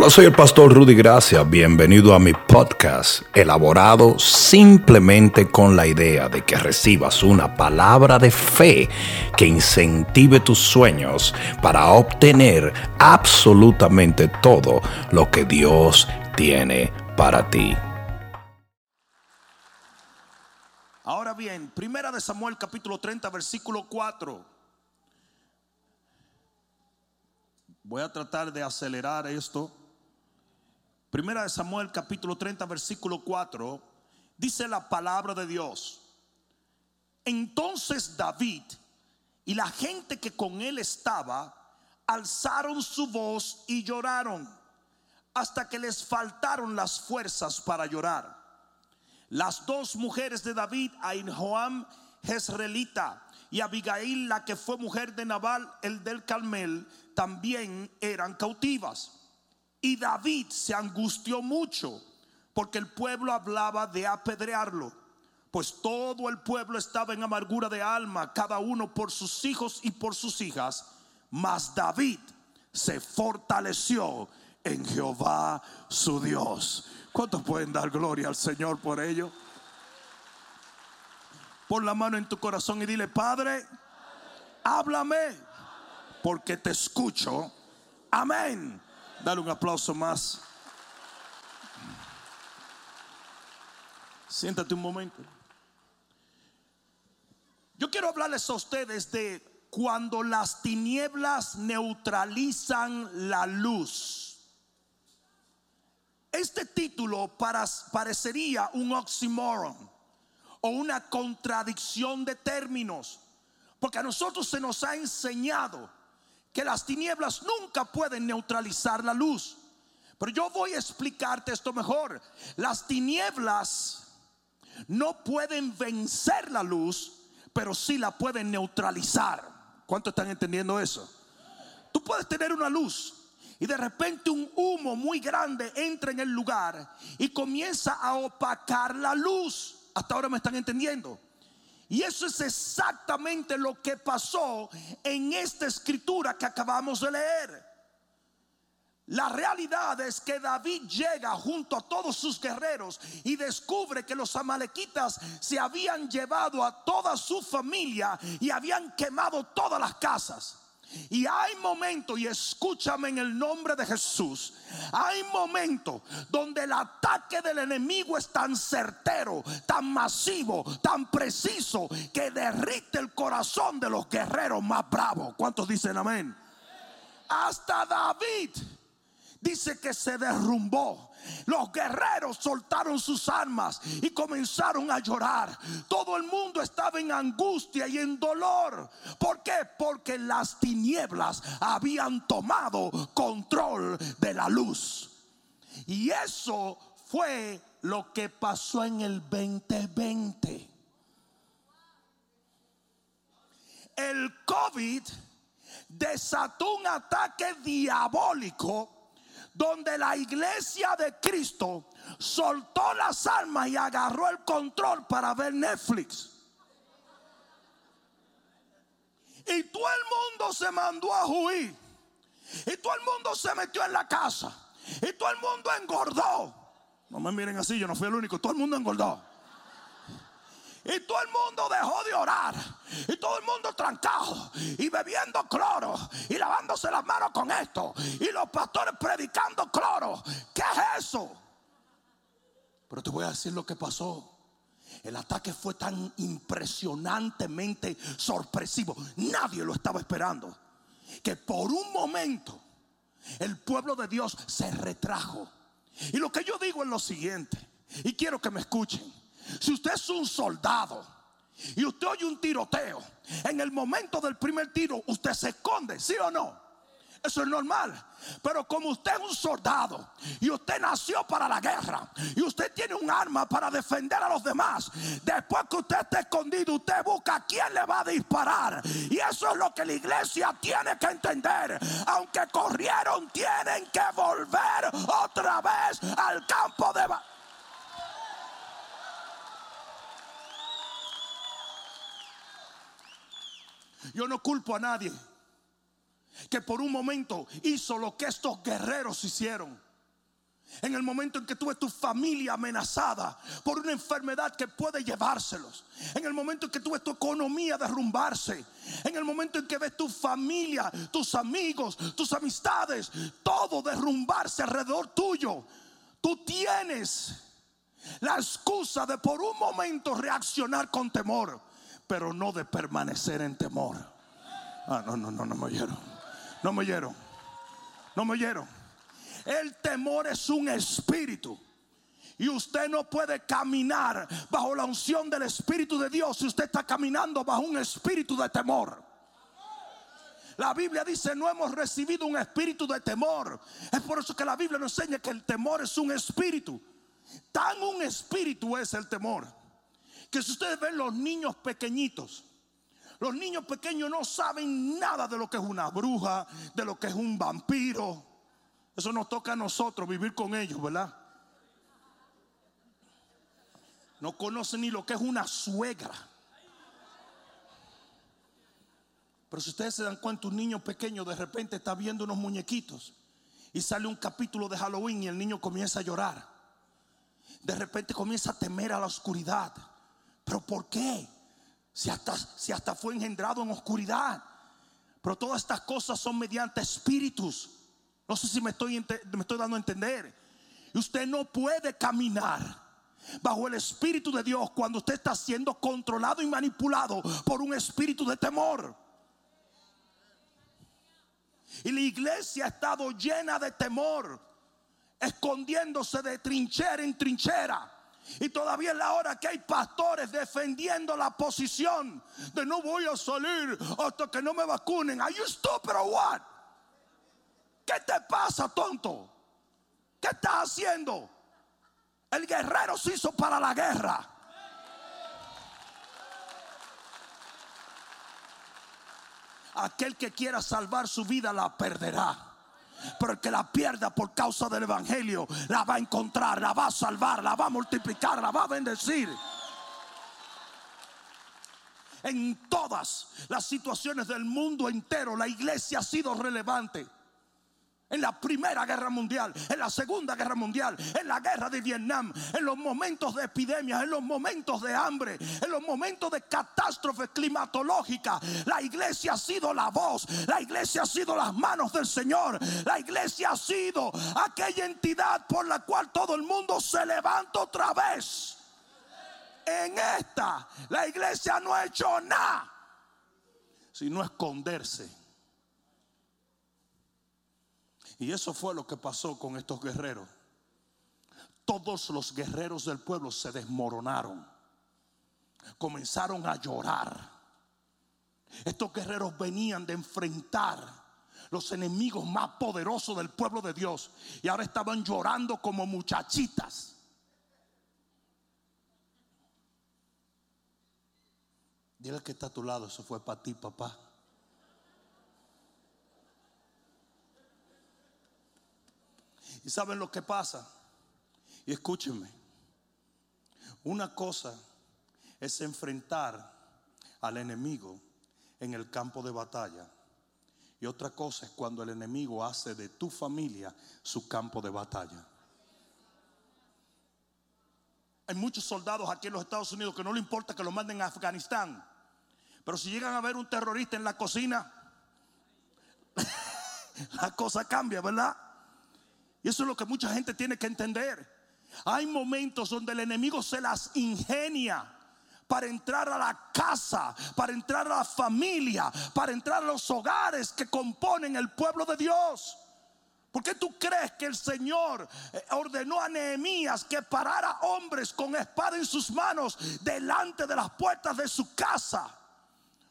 Hola, soy el pastor Rudy Gracia. Bienvenido a mi podcast, elaborado simplemente con la idea de que recibas una palabra de fe que incentive tus sueños para obtener absolutamente todo lo que Dios tiene para ti. Ahora bien, Primera de Samuel capítulo 30 versículo 4. Voy a tratar de acelerar esto. Primera de Samuel capítulo 30 versículo 4 dice la palabra de Dios. Entonces David y la gente que con él estaba alzaron su voz y lloraron hasta que les faltaron las fuerzas para llorar. Las dos mujeres de David, Ainhoam Jezreelita y Abigail, la que fue mujer de Nabal, el del Carmel, también eran cautivas. Y David se angustió mucho porque el pueblo hablaba de apedrearlo, pues todo el pueblo estaba en amargura de alma, cada uno por sus hijos y por sus hijas. Mas David se fortaleció en Jehová su Dios. ¿Cuántos pueden dar gloria al Señor por ello? Pon la mano en tu corazón y dile, Padre, háblame, porque te escucho. Amén. Dale un aplauso más. Siéntate un momento. Yo quiero hablarles a ustedes de cuando las tinieblas neutralizan la luz. Este título parecería un oxímoron o una contradicción de términos. Porque a nosotros se nos ha enseñado que las tinieblas nunca pueden neutralizar la luz. Pero yo voy a explicarte esto mejor. Las tinieblas no pueden vencer la luz, pero sí la pueden neutralizar. ¿Cuántos están entendiendo eso? Tú puedes tener una luz y de repente un humo muy grande entra en el lugar y comienza a opacar la luz. Hasta ahora me están entendiendo. Y eso es exactamente lo que pasó en esta escritura que acabamos de leer. La realidad es que David llega junto a todos sus guerreros y descubre que los amalequitas se habían llevado a toda su familia y habían quemado todas las casas. Y hay momentos, y escúchame en el nombre de Jesús, hay momentos donde el ataque del enemigo es tan certero, tan masivo, tan preciso, que derrite el corazón de los guerreros más bravos. ¿Cuántos dicen amén? Hasta David dice que se derrumbó los guerreros soltaron sus armas y comenzaron a llorar. Todo el mundo estaba en angustia y en dolor. ¿Por qué? Porque las tinieblas habían tomado control de la luz. Y eso fue lo que pasó en el 2020. El COVID desató un ataque diabólico donde la iglesia de Cristo soltó las armas y agarró el control para ver Netflix. Y todo el mundo se mandó a huir. Y todo el mundo se metió en la casa. Y todo el mundo engordó. No me miren así, yo no fui el único. Todo el mundo engordó. Y todo el mundo dejó de orar. Y todo el mundo trancado. Y bebiendo cloro. Y lavándose las manos con esto. Y los pastores predicando cloro. ¿Qué es eso? Pero te voy a decir lo que pasó. El ataque fue tan impresionantemente sorpresivo. Nadie lo estaba esperando. Que por un momento el pueblo de Dios se retrajo. Y lo que yo digo es lo siguiente. Y quiero que me escuchen. Si usted es un soldado y usted oye un tiroteo, en el momento del primer tiro usted se esconde, ¿sí o no? Eso es normal. Pero como usted es un soldado y usted nació para la guerra y usted tiene un arma para defender a los demás, después que usted esté escondido, usted busca a quién le va a disparar. Y eso es lo que la iglesia tiene que entender. Aunque corrieron, tienen que volver otra vez al campo de batalla. Yo no culpo a nadie que por un momento hizo lo que estos guerreros hicieron. En el momento en que tú ves tu familia amenazada por una enfermedad que puede llevárselos. En el momento en que tú ves tu economía derrumbarse. En el momento en que ves tu familia, tus amigos, tus amistades, todo derrumbarse alrededor tuyo. Tú tienes la excusa de por un momento reaccionar con temor, pero no de permanecer en temor. Ah, no, no, no, no me oyeron. No me oyeron. No me oyeron. El temor es un espíritu. Y usted no puede caminar bajo la unción del Espíritu de Dios si usted está caminando bajo un espíritu de temor. La Biblia dice, no hemos recibido un espíritu de temor. Es por eso que la Biblia nos enseña que el temor es un espíritu. Tan un espíritu es el temor. Que si ustedes ven los niños pequeñitos, los niños pequeños no saben nada de lo que es una bruja, de lo que es un vampiro. Eso nos toca a nosotros vivir con ellos, ¿verdad? No conocen ni lo que es una suegra. Pero si ustedes se dan cuenta, un niño pequeño de repente está viendo unos muñequitos y sale un capítulo de Halloween y el niño comienza a llorar. De repente comienza a temer a la oscuridad. ¿Pero por qué? Si hasta, si hasta fue engendrado en oscuridad. Pero todas estas cosas son mediante espíritus. No sé si me estoy, me estoy dando a entender. Y usted no puede caminar bajo el Espíritu de Dios cuando usted está siendo controlado y manipulado por un espíritu de temor. Y la iglesia ha estado llena de temor, escondiéndose de trinchera en trinchera. Y todavía es la hora que hay pastores defendiendo la posición de no voy a salir hasta que no me vacunen. Are you stupid? ¿Qué te pasa, tonto? ¿Qué estás haciendo? El guerrero se hizo para la guerra. Aquel que quiera salvar su vida la perderá. Pero el que la pierda por causa del Evangelio la va a encontrar, la va a salvar, la va a multiplicar, la va a bendecir. En todas las situaciones del mundo entero la iglesia ha sido relevante en la Primera Guerra Mundial, en la Segunda Guerra Mundial, en la Guerra de Vietnam, en los momentos de epidemias, en los momentos de hambre, en los momentos de catástrofe climatológica. La iglesia ha sido la voz, la iglesia ha sido las manos del Señor, la iglesia ha sido aquella entidad por la cual todo el mundo se levanta otra vez. En esta, la iglesia no ha hecho nada, sino esconderse y eso fue lo que pasó con estos guerreros. Todos los guerreros del pueblo se desmoronaron. Comenzaron a llorar. Estos guerreros venían de enfrentar los enemigos más poderosos del pueblo de Dios. Y ahora estaban llorando como muchachitas. Dile que está a tu lado, eso fue para ti, papá. ¿Y saben lo que pasa? Y escúchenme. Una cosa es enfrentar al enemigo en el campo de batalla. Y otra cosa es cuando el enemigo hace de tu familia su campo de batalla. Hay muchos soldados aquí en los Estados Unidos que no le importa que lo manden a Afganistán. Pero si llegan a ver un terrorista en la cocina, la cosa cambia, ¿verdad? Y eso es lo que mucha gente tiene que entender. Hay momentos donde el enemigo se las ingenia para entrar a la casa, para entrar a la familia, para entrar a los hogares que componen el pueblo de Dios. ¿Por qué tú crees que el Señor eh, ordenó a Nehemías que parara hombres con espada en sus manos delante de las puertas de su casa?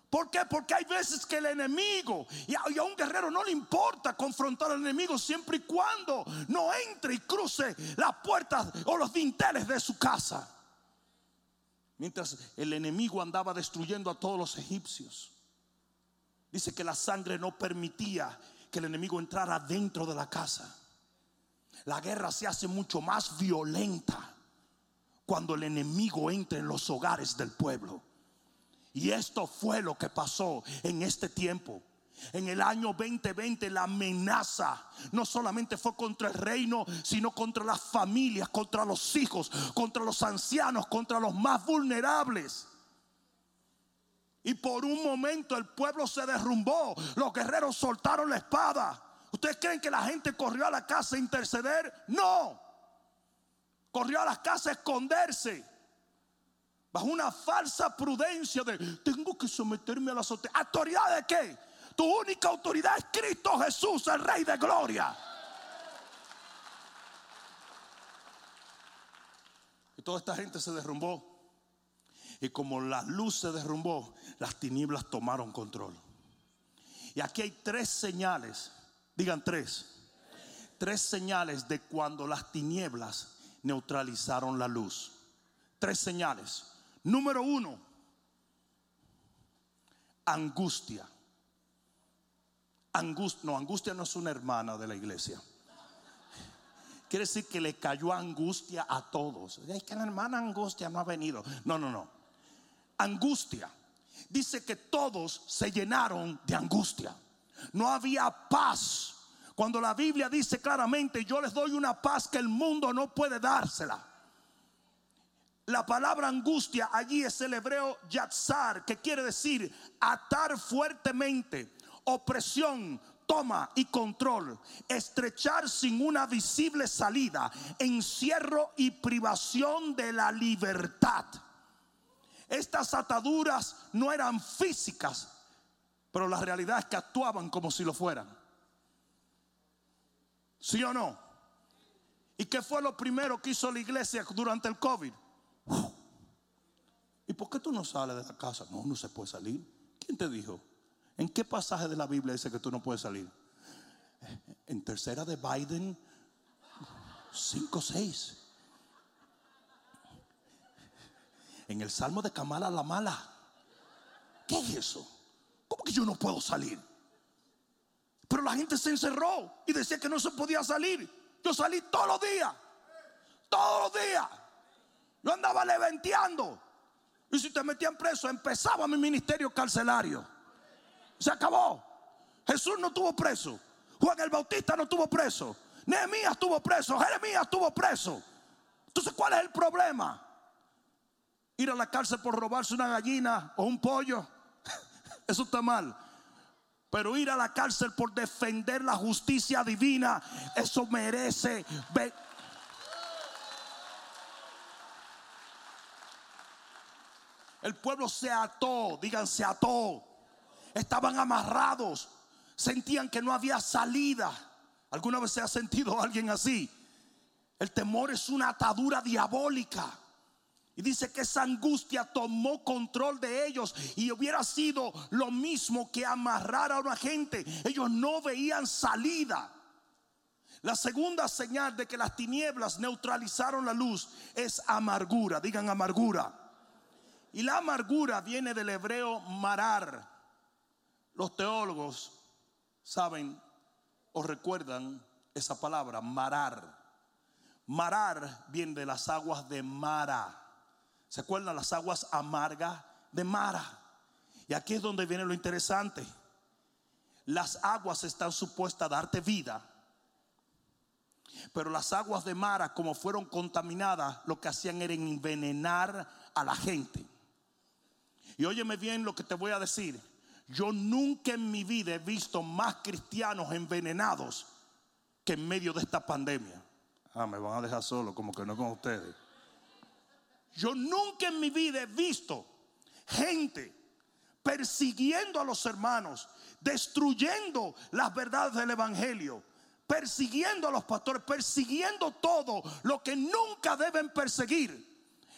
¿Por qué? Porque hay veces que el enemigo y a, un guerrero no le importa confrontar al enemigo siempre y cuando no entre y cruce las puertas o los dinteles de su casa. Mientras el enemigo andaba destruyendo a todos los egipcios. Dice que la sangre no permitía que el enemigo entrara dentro de la casa. La guerra se hace mucho más violenta cuando el enemigo entra en los hogares del pueblo. Y esto fue lo que pasó en este tiempo. En el año 2020 la amenaza no solamente fue contra el reino, sino contra las familias, contra los hijos, contra los ancianos, contra los más vulnerables. Y por un momento el pueblo se derrumbó, los guerreros soltaron la espada. ¿Ustedes creen que la gente corrió a la casa a interceder? No. Corrió a la casa a esconderse. Bajo una falsa prudencia de tengo que someterme a la ¿Autoridad de qué? Tu única autoridad es Cristo Jesús, el Rey de Gloria. Y toda esta gente se derrumbó. Y como la luz se derrumbó, las tinieblas tomaron control. Y aquí hay tres señales, digan tres, tres señales de cuando las tinieblas neutralizaron la luz. Tres señales. Número uno, angustia. Angustia, no, angustia no es una hermana de la iglesia. Quiere decir que le cayó angustia a todos. Es que la hermana angustia no ha venido. No, no, no. Angustia. Dice que todos se llenaron de angustia. No había paz. Cuando la Biblia dice claramente, yo les doy una paz que el mundo no puede dársela. La palabra angustia allí es el hebreo yatzar, que quiere decir atar fuertemente, opresión, toma y control, estrechar sin una visible salida, encierro y privación de la libertad. Estas ataduras no eran físicas, pero la realidad es que actuaban como si lo fueran. ¿Sí o no? ¿Y qué fue lo primero que hizo la iglesia durante el COVID? ¿Y por qué tú no sales de la casa? No, no se puede salir. ¿Quién te dijo? ¿En qué pasaje de la Biblia dice que tú no puedes salir? En tercera de Biden 5, 6. En el Salmo de Kamala la mala. ¿Qué es eso? ¿Cómo que yo no puedo salir? Pero la gente se encerró y decía que no se podía salir. Yo salí todos los días. Todos los días. Yo andaba leventeando. Y si te metían preso, empezaba mi ministerio carcelario. Se acabó. Jesús no tuvo preso. Juan el Bautista no tuvo preso. Nehemías tuvo preso. Jeremías tuvo preso. Entonces, ¿cuál es el problema? Ir a la cárcel por robarse una gallina o un pollo. Eso está mal. Pero ir a la cárcel por defender la justicia divina, eso merece. El pueblo se ató, digan se ató estaban amarrados, sentían que no había salida. ¿Alguna vez se ha sentido alguien así? El temor es una atadura diabólica. Y dice que esa angustia tomó control de ellos y hubiera sido lo mismo que amarrar a una gente. Ellos no veían salida. La segunda señal de que las tinieblas neutralizaron la luz es amargura. Digan amargura. Y la amargura viene del hebreo marar, los teólogos saben o recuerdan esa palabra, marar. Marar viene de las aguas de Mara. ¿Se acuerdan las aguas amargas de Mara? Y aquí es donde viene lo interesante. Las aguas están supuestas a darte vida. Pero las aguas de Mara, como fueron contaminadas, lo que hacían era envenenar a la gente. Y óyeme bien lo que te voy a decir. Yo nunca en mi vida he visto más cristianos envenenados que en medio de esta pandemia. Ah, me van a dejar solo, como que no con ustedes. Yo nunca en mi vida he visto gente persiguiendo a los hermanos, destruyendo las verdades del Evangelio, persiguiendo a los pastores, persiguiendo todo lo que nunca deben perseguir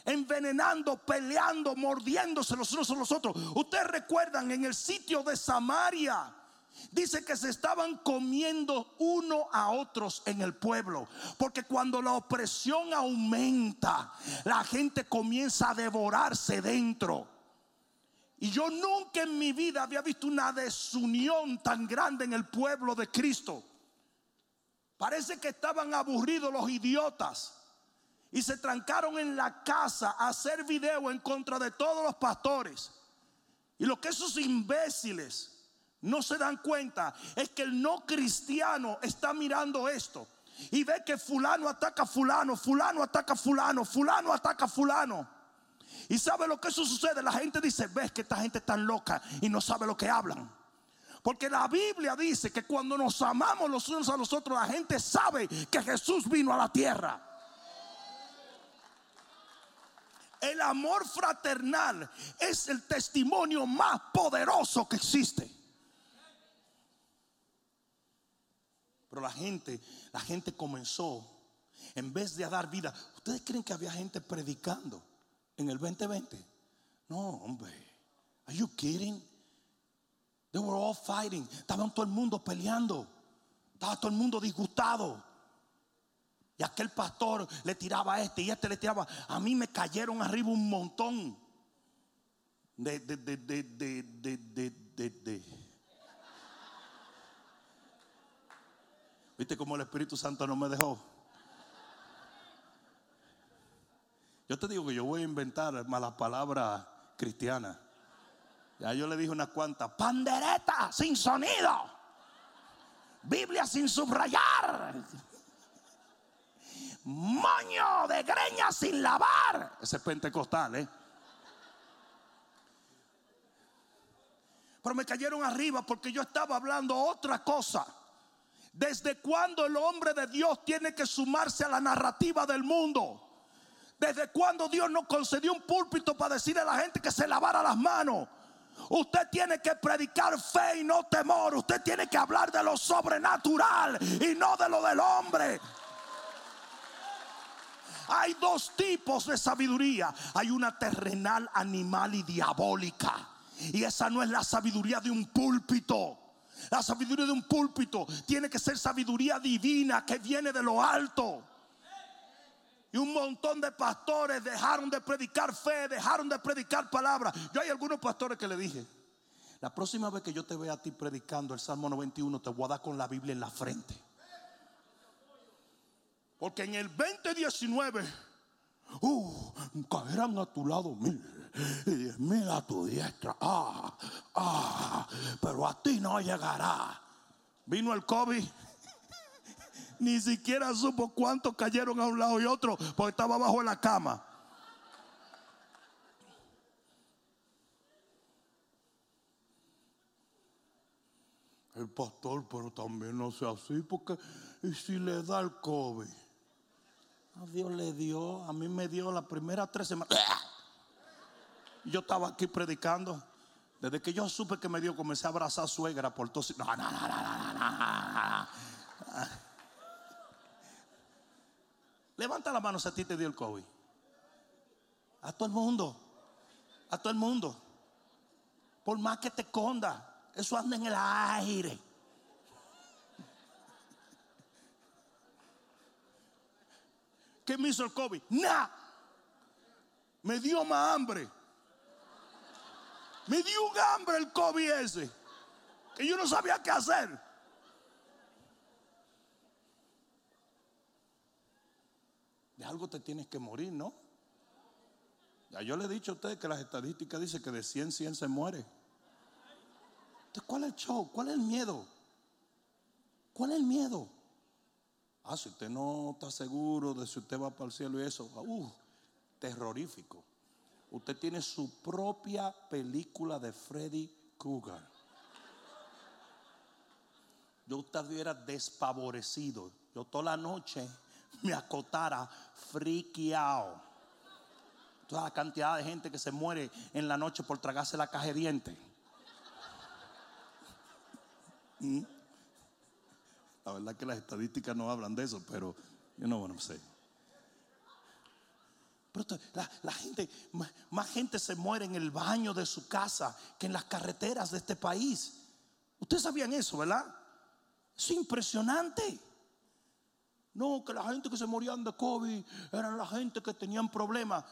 envenenando, peleando, mordiéndose los unos a los otros. Ustedes recuerdan en el sitio de Samaria. Dice que se estaban comiendo uno a otros en el pueblo. Porque cuando la opresión aumenta, la gente comienza a devorarse dentro. Y yo nunca en mi vida había visto una desunión tan grande en el pueblo de Cristo. Parece que estaban aburridos los idiotas y se trancaron en la casa a hacer video en contra de todos los pastores. Y lo que esos imbéciles no se dan cuenta es que el no cristiano está mirando esto y ve que fulano ataca a fulano, fulano ataca a fulano, fulano ataca a fulano. Y sabe lo que eso sucede. La gente dice, ves que esta gente está loca y no sabe lo que hablan. Porque la Biblia dice que cuando nos amamos los unos a los otros, la gente sabe que Jesús vino a la tierra. El amor fraternal es el testimonio más poderoso que existe. Pero la gente, la gente comenzó, en vez de dar vida, ¿ustedes creen que había gente predicando en el 2020? No, hombre. Are you kidding? They were all fighting. Estaban todo el mundo peleando. Estaba todo el mundo disgustado. Y aquel pastor le tiraba a este y este le tiraba. A mí me cayeron arriba un montón de, de, de, de, de, de, de, ¿Viste cómo el Espíritu Santo no me dejó? Yo te digo que yo voy a inventar malas palabras cristianas. Ya yo le dije unas cuantas. Pandereta sin sonido. Biblia sin subrayar. Moño de greña sin lavar. Ese es pentecostal, ¿eh? Pero me cayeron arriba porque yo estaba hablando otra cosa. ¿Desde cuándo el hombre de Dios tiene que sumarse a la narrativa del mundo? ¿Desde cuándo Dios nos concedió un púlpito para decirle a la gente que se lavara las manos? Usted tiene que predicar fe y no temor. Usted tiene que hablar de lo sobrenatural y no de lo del hombre. Hay dos tipos de sabiduría. Hay una terrenal, animal y diabólica. Y esa no es la sabiduría de un púlpito. La sabiduría de un púlpito tiene que ser sabiduría divina que viene de lo alto. Y un montón de pastores dejaron de predicar fe, dejaron de predicar palabra. Yo hay algunos pastores que le dije, la próxima vez que yo te vea a ti predicando el Salmo 91, te voy a dar con la Biblia en la frente. Porque en el 2019, uh, caerán a tu lado mil y diez mil a tu diestra. Ah, ah, pero a ti no llegará. Vino el COVID. Ni siquiera supo cuántos cayeron a un lado y otro porque estaba abajo de la cama. El pastor, pero también no sea así, porque ¿y si le da el COVID? A Dios le dio, a mí me dio las primeras tres semanas. Yo estaba aquí predicando. Desde que yo supe que me dio, comencé a abrazar suegra por todo. No, no, no, no, no, no, Levanta la mano si a ti te dio el COVID. A todo el mundo. A todo el mundo. Por más que te conda, eso anda en el aire. ¿Qué me hizo el COVID? Nada. Me dio más hambre. Me dio un hambre el COVID ese. Que yo no sabía qué hacer. De algo te tienes que morir, ¿no? Ya yo le he dicho a ustedes que las estadísticas dicen que de 100, 100 se muere. Entonces, ¿cuál es el show? ¿Cuál es el miedo? ¿Cuál es el miedo? Ah, si usted no está seguro de si usted va para el cielo y eso, uh, terrorífico. Usted tiene su propia película de Freddy Krueger. Yo estuviera desfavorecido. Yo toda la noche me acotara friqueado. Toda la cantidad de gente que se muere en la noche por tragarse la caja de dientes. ¿Mm? La verdad que las estadísticas no hablan de eso, pero yo no sé. Pero la, gente, más, más, gente se muere en el baño de su casa que en las carreteras de este país. Ustedes sabían eso, ¿verdad? Es impresionante. No, que la gente que se morían de COVID eran la gente que tenían problemas.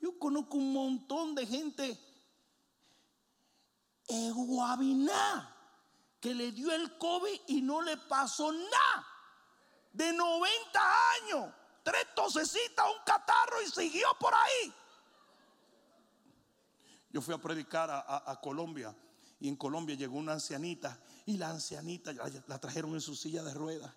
Yo conozco un montón de gente en Guabiná que le dio el COVID y no le pasó nada. De 90 años, tres tosecitas, un catarro y siguió por ahí. Yo fui a predicar a, Colombia Y en Colombia llegó una ancianita y la ancianita la, trajeron en su silla de ruedas.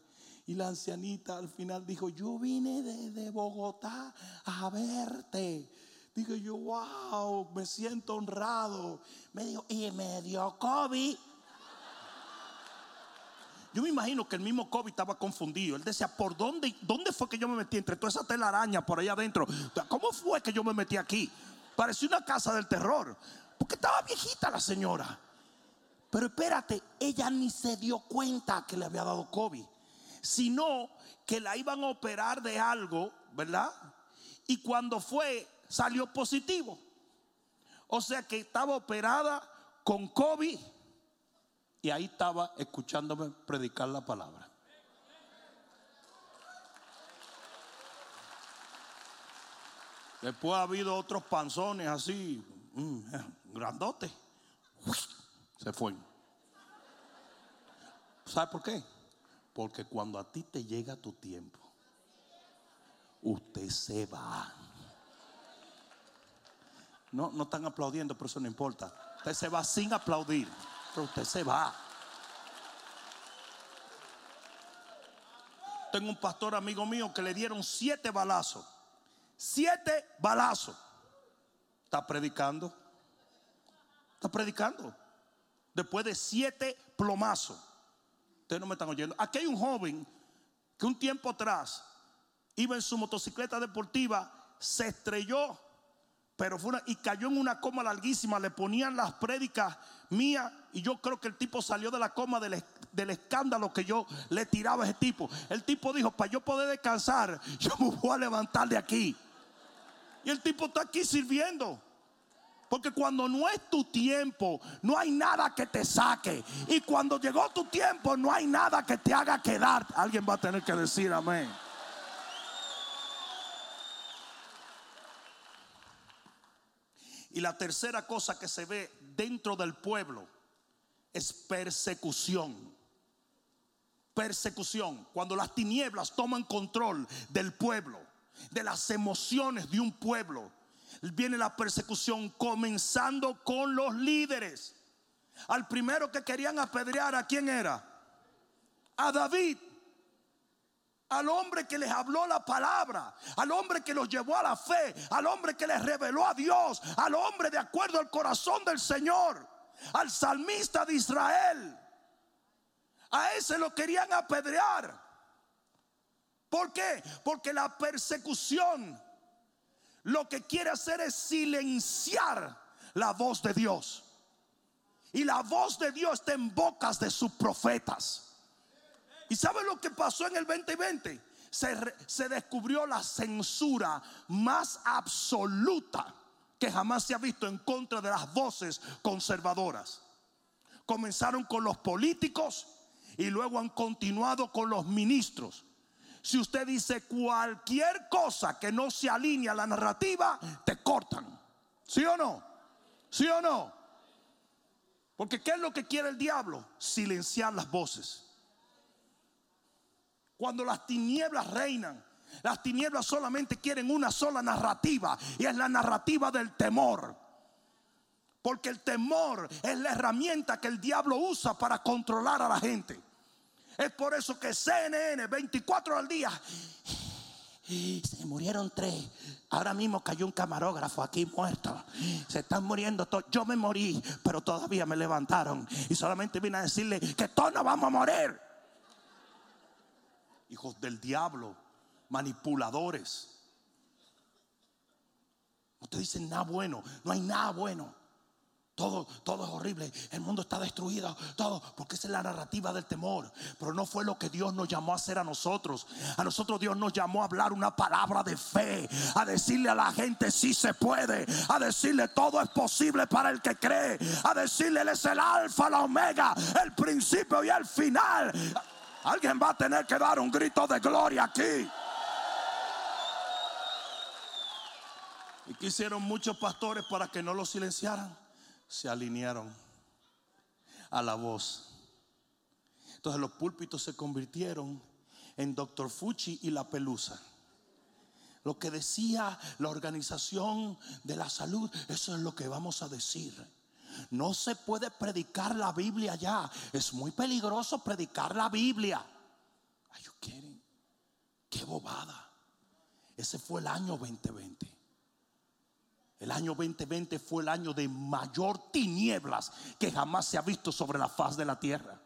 Y la ancianita al final dijo, yo vine desde Bogotá a verte. Digo yo, wow, me siento honrado. Me dijo, y me dio COVID. Yo me imagino que el mismo COVID estaba confundido. Él decía, ¿por dónde, dónde fue que yo me metí? Entre toda esa telaraña por allá adentro. ¿Cómo fue que yo me metí aquí? Parecía una casa del terror. Porque estaba viejita la señora. Pero espérate, ella ni se dio cuenta que le había dado COVID. Sino que la iban a operar de algo, ¿verdad? Y cuando fue, salió positivo. O sea que estaba operada con COVID y ahí estaba escuchándome predicar la palabra. Después ha habido otros panzones así, mm, grandotes. Se fue. ¿Sabe por qué? Porque cuando a ti te llega tu tiempo, usted se va. No, no están aplaudiendo, pero eso no importa. Usted se va sin aplaudir usted se va. Tengo un pastor amigo mío que le dieron siete balazos. Siete balazos. Está predicando. Está predicando. Después de siete plomazos. Ustedes no me están oyendo. Aquí hay un joven que un tiempo atrás iba en su motocicleta deportiva, se estrelló pero fue una, y cayó en una coma larguísima. Le ponían las prédicas mías. Y yo creo que el tipo salió de la coma del, del, escándalo que yo le tiraba a ese tipo. El tipo dijo: Para yo poder descansar, yo me voy a levantar de aquí. Y el tipo está aquí sirviendo. Porque cuando no es tu tiempo, no hay nada que te saque. Y cuando llegó tu tiempo, no hay nada que te haga quedar. Alguien va a tener que decir amén. Y la tercera cosa que se ve dentro del pueblo es persecución. Persecución. Cuando las tinieblas toman control del pueblo, de las emociones de un pueblo, viene la persecución comenzando con los líderes. Al primero que querían apedrear, ¿a quién era? A David al hombre que les habló la palabra, al hombre que los llevó a la fe, al hombre que les reveló a Dios, al hombre de acuerdo al corazón del Señor, al salmista de Israel. A ese lo querían apedrear. ¿Por qué? Porque la persecución lo que quiere hacer es silenciar la voz de Dios. Y la voz de Dios está en bocas de sus profetas. ¿Y sabe lo que pasó en el 2020? Se, se, descubrió la censura más absoluta que jamás se ha visto en contra de las voces conservadoras. Comenzaron con los políticos y luego han continuado con los ministros. Si usted dice cualquier cosa que no se alinea a la narrativa, te cortan. ¿Sí o no? ¿Sí o no? Porque ¿qué es lo que quiere el diablo? Silenciar las voces. Cuando las tinieblas reinan, las tinieblas solamente quieren una sola narrativa y es la narrativa del temor. Porque el temor es la herramienta que el diablo usa para controlar a la gente. Es por eso que CNN 24 al día se murieron tres. Ahora mismo cayó un camarógrafo aquí muerto. Se están muriendo todos. Yo me morí, pero todavía me levantaron. Y solamente vine a decirle que todos nos vamos a morir hijos del diablo, manipuladores. No te dicen nada bueno, no hay nada bueno. Todo, todo es horrible. El mundo está destruido. Todo. Porque esa es la narrativa del temor. Pero no fue lo que Dios nos llamó a hacer a nosotros. A nosotros Dios nos llamó a hablar una palabra de fe. A decirle a la gente si se puede. A decirle todo es posible para el que cree. A decirle Él es el alfa, la omega, el principio y el final. Alguien va a tener que dar un grito de gloria aquí. ¿Y qué hicieron muchos pastores para que no lo silenciaran? Se alinearon a la voz. Entonces los púlpitos se convirtieron en Doctor Fuchi y la pelusa. Lo que decía la organización de la salud, eso es lo que vamos a decir. No se puede predicar la Biblia allá. Es muy peligroso predicar la Biblia. Are you kidding? Qué bobada. Ese fue el año 2020. El año 2020 fue el año de mayor tinieblas que jamás se ha visto sobre la faz de la tierra.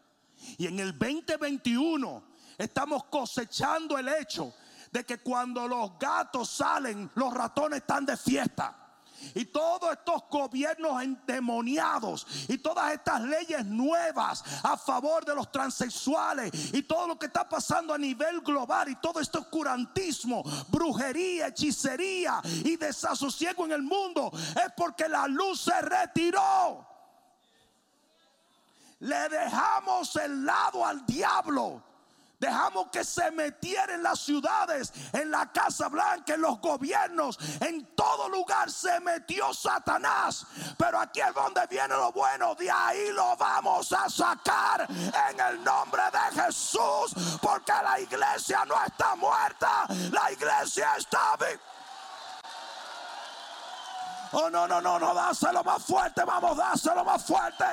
Y en el 2021 estamos cosechando el hecho de que cuando los gatos salen, los ratones están de fiesta. Y todos estos gobiernos endemoniados y todas estas leyes nuevas a favor de los transexuales y todo lo que está pasando a nivel global y todo este oscurantismo, brujería, hechicería y desasosiego en el mundo es porque la luz se retiró. Le dejamos el lado al diablo. Dejamos que se metiera en las ciudades, en la Casa Blanca, en los gobiernos, en todo lugar se metió Satanás. Pero aquí es donde viene lo bueno. De ahí lo vamos a sacar en el nombre de Jesús. Porque la iglesia no está muerta. La iglesia está viva. Oh, no, no, no, no, dáselo más fuerte. Vamos, dáselo más fuerte.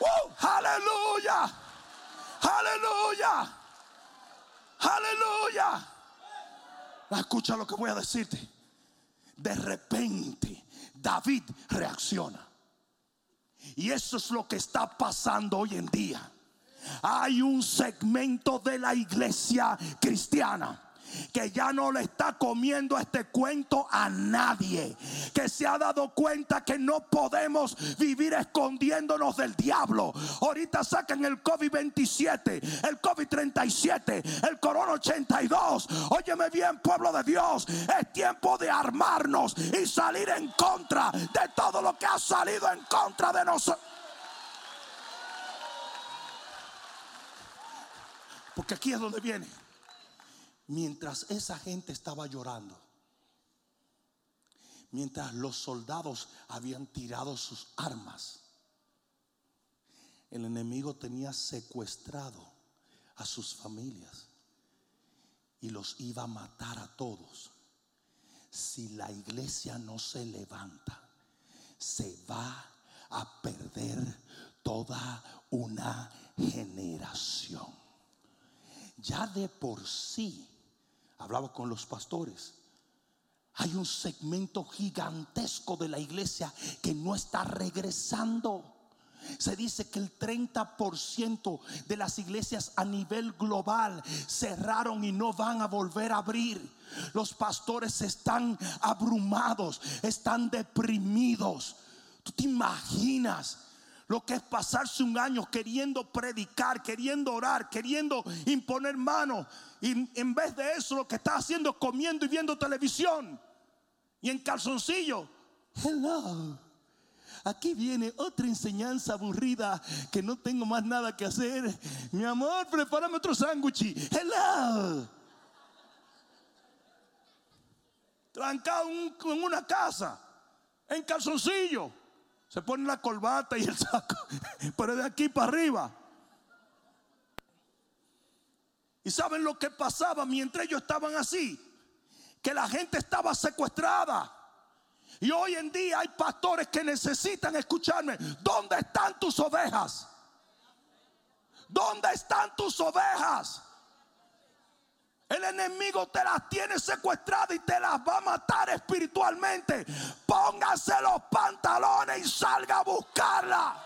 ¡Uh! aleluya. Aleluya. Aleluya. Escucha lo que voy a decirte. De repente David reacciona. Y eso es lo que está pasando hoy en día. Hay un segmento de la iglesia cristiana que ya no le está comiendo este cuento a nadie, que se ha dado cuenta que no podemos vivir escondiéndonos del diablo. Ahorita sacan el COVID-27, el COVID-37, el Corona 82. Óyeme bien, pueblo de Dios, es tiempo de armarnos y salir en contra de todo lo que ha salido en contra de nosotros. Porque aquí es donde viene mientras esa gente estaba llorando, mientras los soldados habían tirado sus armas, el enemigo tenía secuestrado a sus familias y los iba a matar a todos. Si la iglesia no se levanta, se va a perder toda una generación. Ya de por sí hablaba con los pastores. Hay un segmento gigantesco de la iglesia que no está regresando. Se dice que el 30% de las iglesias a nivel global cerraron y no van a volver a abrir. Los pastores están abrumados, están deprimidos. ¿Tú te imaginas? Lo que es pasarse un año queriendo predicar, queriendo orar, queriendo imponer manos. Y en vez de eso lo que está haciendo es comiendo y viendo televisión. Y en calzoncillo. Hello. Aquí viene otra enseñanza aburrida que no tengo más nada que hacer. Mi amor, prepárame otro sándwich. Hello. Trancado en una casa, en calzoncillo. Se pone la corbata y el saco, pero de aquí para arriba. ¿Y saben lo que pasaba mientras ellos estaban así? Que la gente estaba secuestrada. Y hoy en día hay pastores que necesitan escucharme. ¿Dónde están tus ovejas? ¿Dónde están tus ovejas? El enemigo te las tiene secuestradas y te las va a matar espiritualmente. Póngase los pantalones y salga a buscarla.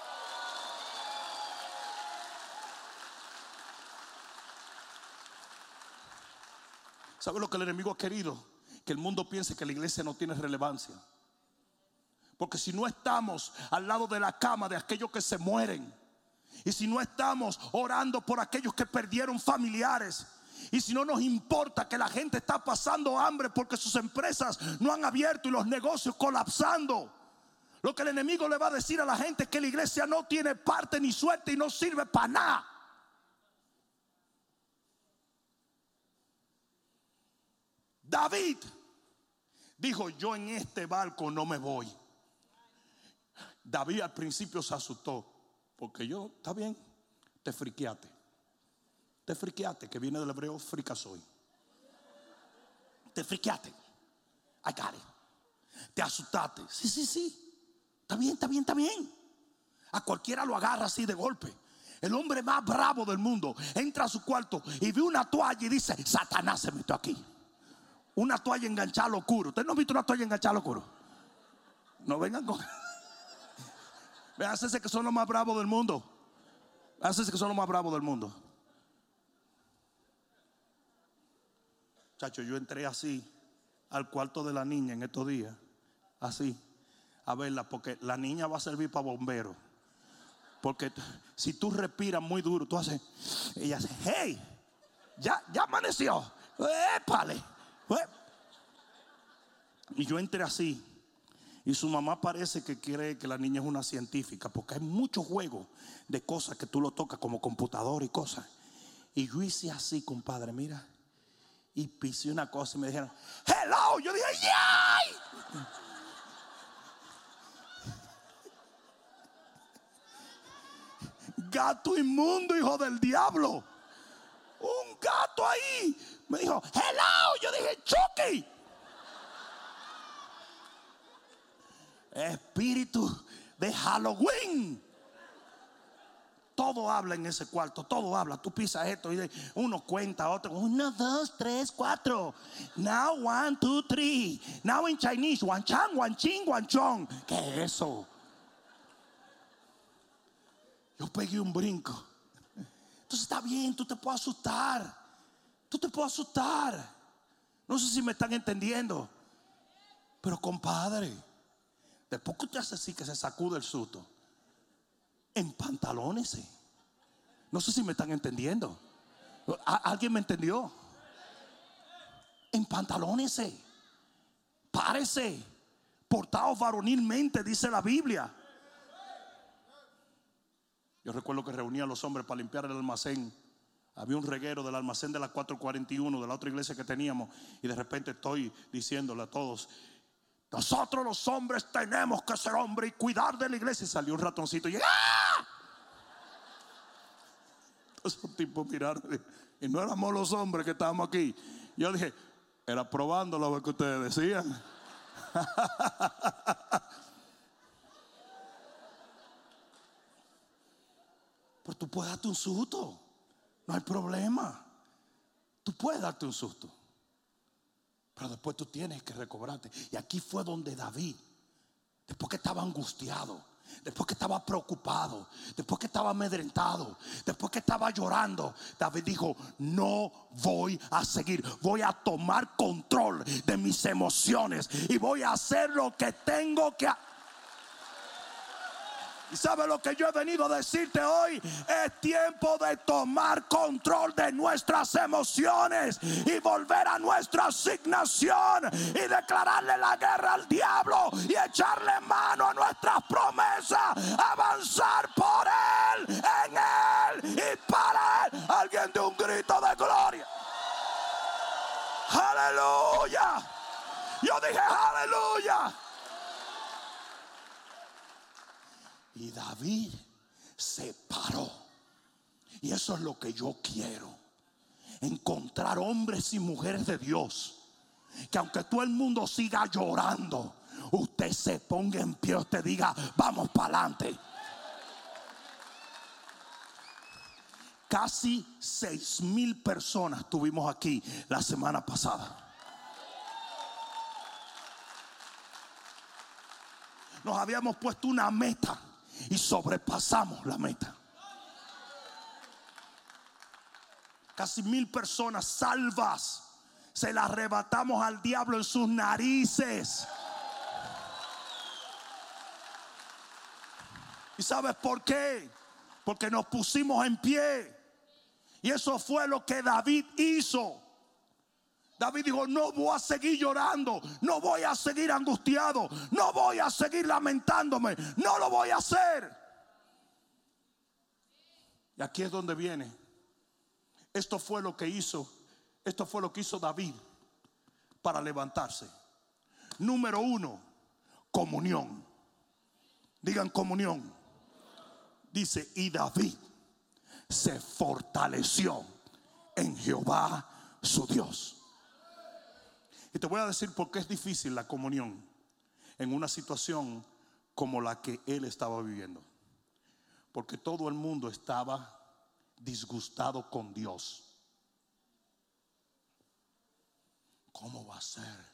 ¿Sabe lo que el enemigo ha querido? Que el mundo piense que la iglesia no tiene relevancia. Porque si no estamos al lado de la cama de aquellos que se mueren, y si no estamos orando por aquellos que perdieron familiares, y si no nos importa que la gente está pasando hambre porque sus empresas no han abierto y los negocios colapsando. Lo que el enemigo le va a decir a la gente es que la iglesia no tiene parte ni suerte y no sirve para nada. David dijo, yo en este barco no me voy. David al principio se asustó, porque yo, está bien, te friqueate. Te friqueate, que viene del hebreo fricasoy. Te friqueate. I got. Te asustaste. Sí, sí, sí. Está bien, está bien, está bien. A cualquiera lo agarra así de golpe. El hombre más bravo del mundo entra a su cuarto y ve una toalla y dice, Satanás se metió aquí. Una toalla enganchada al oscuro. ¿Usted no ha visto una toalla enganchada al oscuro? No vengan con... Vean, que son los más bravos del mundo. Hácese que son los más bravos del mundo. Chacho, yo entré así al cuarto de la niña en estos días. Así. A verla, porque la niña va a servir para bombero. Porque si tú respiras muy duro, tú haces. Ella hace, hey, ya, ya amaneció. Épale. Y yo entré así. Y su mamá parece que cree que la niña es una científica, porque hay muchos juegos de cosas que tú lo tocas como computador y cosas. Y yo hice así, compadre, mira. Y pisé una cosa y me dijeron, hello. Yo dije, ¡yay! Gato inmundo, hijo del diablo. Un gato ahí. Me dijo, hello. Yo dije, Chucky. Espíritu de Halloween. Todo habla en ese cuarto, todo habla. Tú pisas esto y uno cuenta, otro. Uno, dos, tres, cuatro. Now one, two, three. Now in Chinese, one chang, one ching, one chong. ¿Qué es eso? Yo pegué un brinco. Entonces está bien, tú te puedes asustar. Tú te puedes asustar. No sé si me están entendiendo. Pero compadre, después que usted hace así que se sacude el susto, en pantalones. No sé si me están entendiendo. ¿Alguien me entendió? En pantalones. Párese. Portados varonilmente, dice la Biblia. Yo recuerdo que reunía a los hombres para limpiar el almacén. Había un reguero del almacén de la 441 de la otra iglesia que teníamos. Y de repente estoy diciéndole a todos: Nosotros los hombres tenemos que ser hombres y cuidar de la iglesia. Y salió un ratoncito y ¡ah! Esos tipos miraron y no éramos los hombres que estábamos aquí. Yo dije: Era probando lo que ustedes decían. Pero tú puedes darte un susto. No hay problema. Tú puedes darte un susto. Pero después tú tienes que recobrarte. Y aquí fue donde David, después que estaba angustiado, después que estaba preocupado, después que estaba amedrentado, después que estaba llorando, David dijo, no voy a seguir, voy a tomar control de mis emociones y voy a hacer lo que tengo que hacer ¿Y sabe lo que yo he venido a decirte hoy? Es tiempo de tomar control de nuestras emociones y volver a nuestra asignación y declararle la guerra al diablo y echarle mano a nuestras promesas, avanzar por él, en él y para él. Alguien de un grito de gloria. Aleluya. Yo dije aleluya. Y David se paró. Y eso es lo que yo quiero. Encontrar hombres y mujeres de Dios. Que aunque todo el mundo siga llorando, usted se ponga en pie, usted diga, vamos para adelante. Casi seis mil personas tuvimos aquí la semana pasada. Nos habíamos puesto una meta y sobrepasamos la meta. Casi mil personas salvas. Se las arrebatamos al diablo en sus narices. ¿Y sabes por qué? Porque nos pusimos en pie. Y eso fue lo que David hizo. David dijo, no voy a seguir llorando, no voy a seguir angustiado, no voy a seguir lamentándome, no lo voy a hacer. Y aquí es donde viene. Esto fue lo que hizo, esto fue lo que hizo David para levantarse. Número uno, comunión. Digan comunión. Dice, y David se fortaleció en Jehová su Dios. Te voy a decir por qué es difícil la comunión en una situación como la que él estaba viviendo. Porque todo el mundo estaba disgustado con Dios. ¿Cómo va a ser?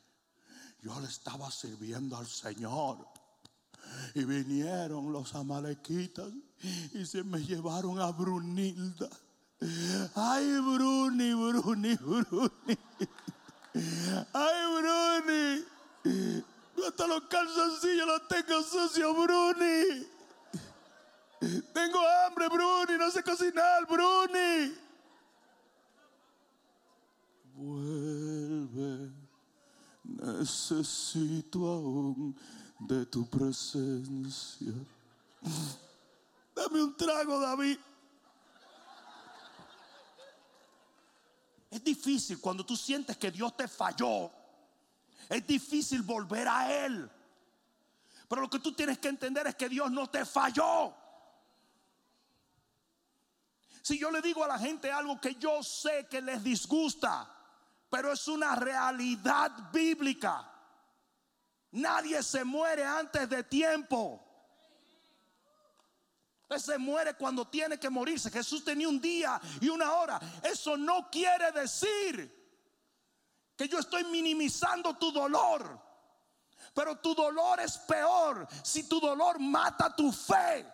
Yo le estaba sirviendo al Señor. Y vinieron los amalequitas y se me llevaron a Brunilda. Ay, Bruni, Bruni, Bruni. Ay, Bruni. Hasta los calzoncillos los tengo sucios, Bruni. Tengo hambre, Bruni. No sé cocinar, Bruni. Vuelve. Necesito aún de tu presencia. Dame un trago, David. Es difícil cuando tú sientes que Dios te falló. Es difícil volver a Él. Pero lo que tú tienes que entender es que Dios no te falló. Si yo le digo a la gente algo que yo sé que les disgusta, pero es una realidad bíblica. Nadie se muere antes de tiempo. Se muere cuando tiene que morirse. Jesús tenía un día y una hora. Eso no quiere decir que yo estoy minimizando tu dolor. Pero tu dolor es peor si tu dolor mata tu fe.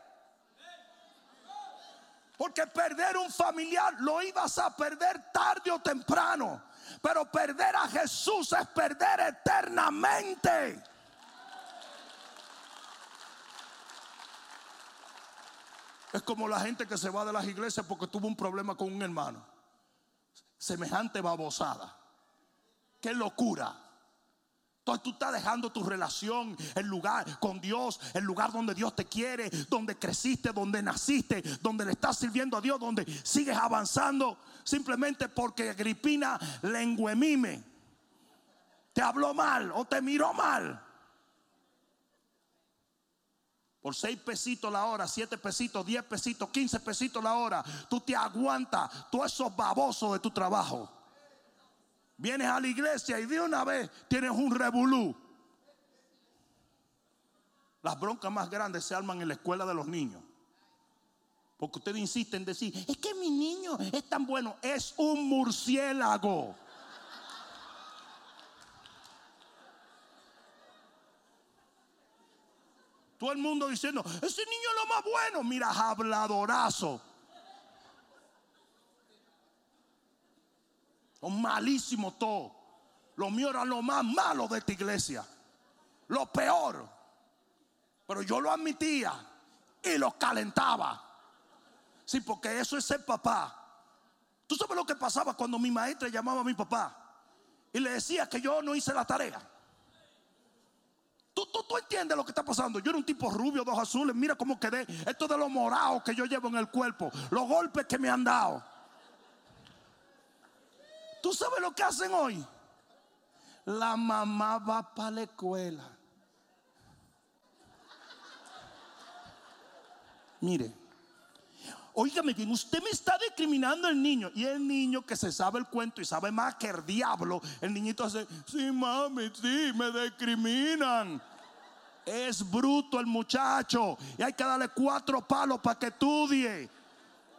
Porque perder un familiar lo ibas a perder tarde o temprano. Pero perder a Jesús es perder eternamente. Es como la gente que se va de las iglesias porque tuvo un problema con un hermano. Semejante babosada. Qué locura. Entonces tú estás dejando tu relación, el lugar con Dios, el lugar donde Dios te quiere, donde creciste, donde naciste, donde le estás sirviendo a Dios, donde sigues avanzando, simplemente porque Agripina lenguemime, te habló mal o te miró mal. Por seis pesitos la hora, siete pesitos, diez pesitos, quince pesitos la hora, tú te aguantas todos esos babosos de tu trabajo. Vienes a la iglesia y de una vez tienes un revolú. Las broncas más grandes se arman en la escuela de los niños. Porque ustedes insisten en decir, es que mi niño es tan bueno, es un murciélago. Todo el mundo diciendo, ese niño es lo más bueno. Mira, habladorazo. Son malísimos todos. Lo mío era lo más malo de esta iglesia. Lo peor. Pero yo lo admitía y lo calentaba. Sí, porque eso es ser papá. ¿Tú sabes lo que pasaba cuando mi maestra llamaba a mi papá y le decía que yo no hice la tarea? ¿Tú, tú, tú entiendes lo que está pasando. Yo era un tipo rubio, dos azules. Mira cómo quedé. Esto de los morados que yo llevo en el cuerpo. Los golpes que me han dado. ¿Tú sabes lo que hacen hoy? La mamá va para la escuela. Mire, Óigame bien, usted me está discriminando el niño. Y el niño que se sabe el cuento y sabe más que el diablo, el niñito hace, sí, mami, sí, me discriminan. Es bruto el muchacho. Y hay que darle cuatro palos para que estudie.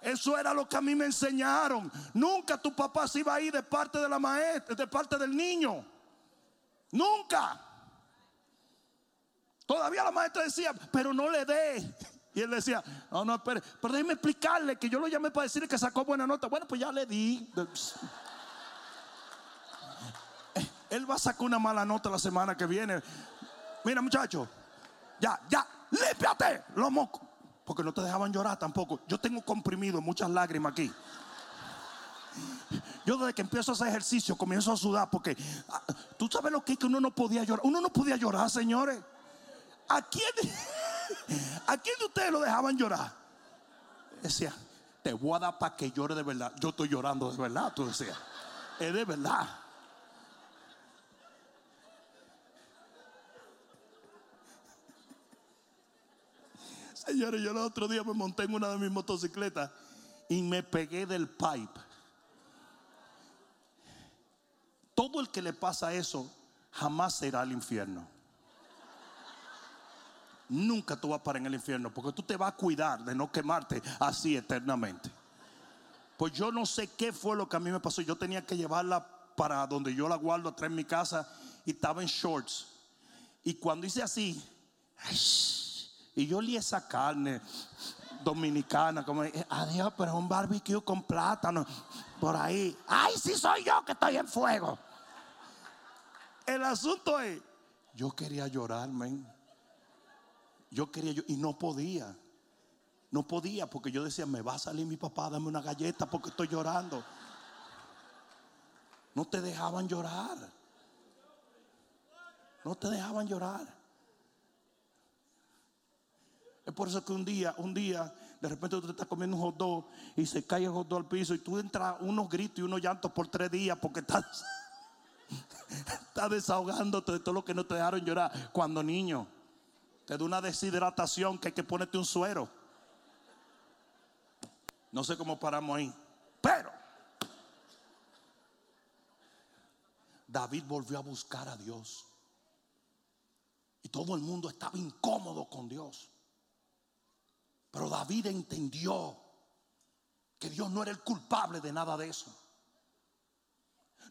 Eso era lo que a mí me enseñaron. Nunca tu papá se iba a ir de parte de la maestra, de parte del niño. Nunca. Todavía la maestra decía, pero no le dé. Y él decía, no, no, espere, pero déjeme explicarle que yo lo llamé para decirle que sacó buena nota. Bueno, pues ya le di. Él va a sacar una mala nota la semana que viene. Mira, muchacho, ya, ya, límpiate los mocos. Porque no te dejaban llorar tampoco. Yo tengo comprimido muchas lágrimas aquí. Yo desde que empiezo a hacer ejercicio comienzo a sudar porque ah, tú sabes lo que es que uno no podía llorar. Uno no podía llorar, señores. ¿A quién? ¿A quién de ustedes lo dejaban llorar? Decía, te voy a dar para que llore de verdad. Yo estoy llorando de verdad, tú decías. Es de verdad. Señores, yo el otro día me monté en una de mis motocicletas y me pegué del pipe. Todo el que le pasa eso jamás será al infierno. Nunca tú vas a parar en el infierno porque tú te vas a cuidar de no quemarte así eternamente. Pues yo no sé qué fue lo que a mí me pasó. Yo tenía que llevarla para donde yo la guardo atrás en mi casa y estaba en shorts. Y cuando hice así, y yo li esa carne dominicana, como adiós, pero es un barbecue con plátano por ahí. Ay, sí soy yo que estoy en fuego. El asunto es, yo quería llorar, men. Yo quería yo y no podía. No podía porque yo decía, me va a salir mi papá, dame una galleta porque estoy llorando. No te dejaban llorar. No te dejaban llorar. Es por eso que un día, un día, de repente tú te estás comiendo un hot dog y se cae el hot dog al piso y tú entras unos gritos y unos llantos por tres días porque estás, estás desahogándote de todo lo que no te dejaron llorar cuando niño. Te da una deshidratación que hay que ponerte un suero. No sé cómo paramos ahí. Pero David volvió a buscar a Dios. Y todo el mundo estaba incómodo con Dios. Pero David entendió que Dios no era el culpable de nada de eso.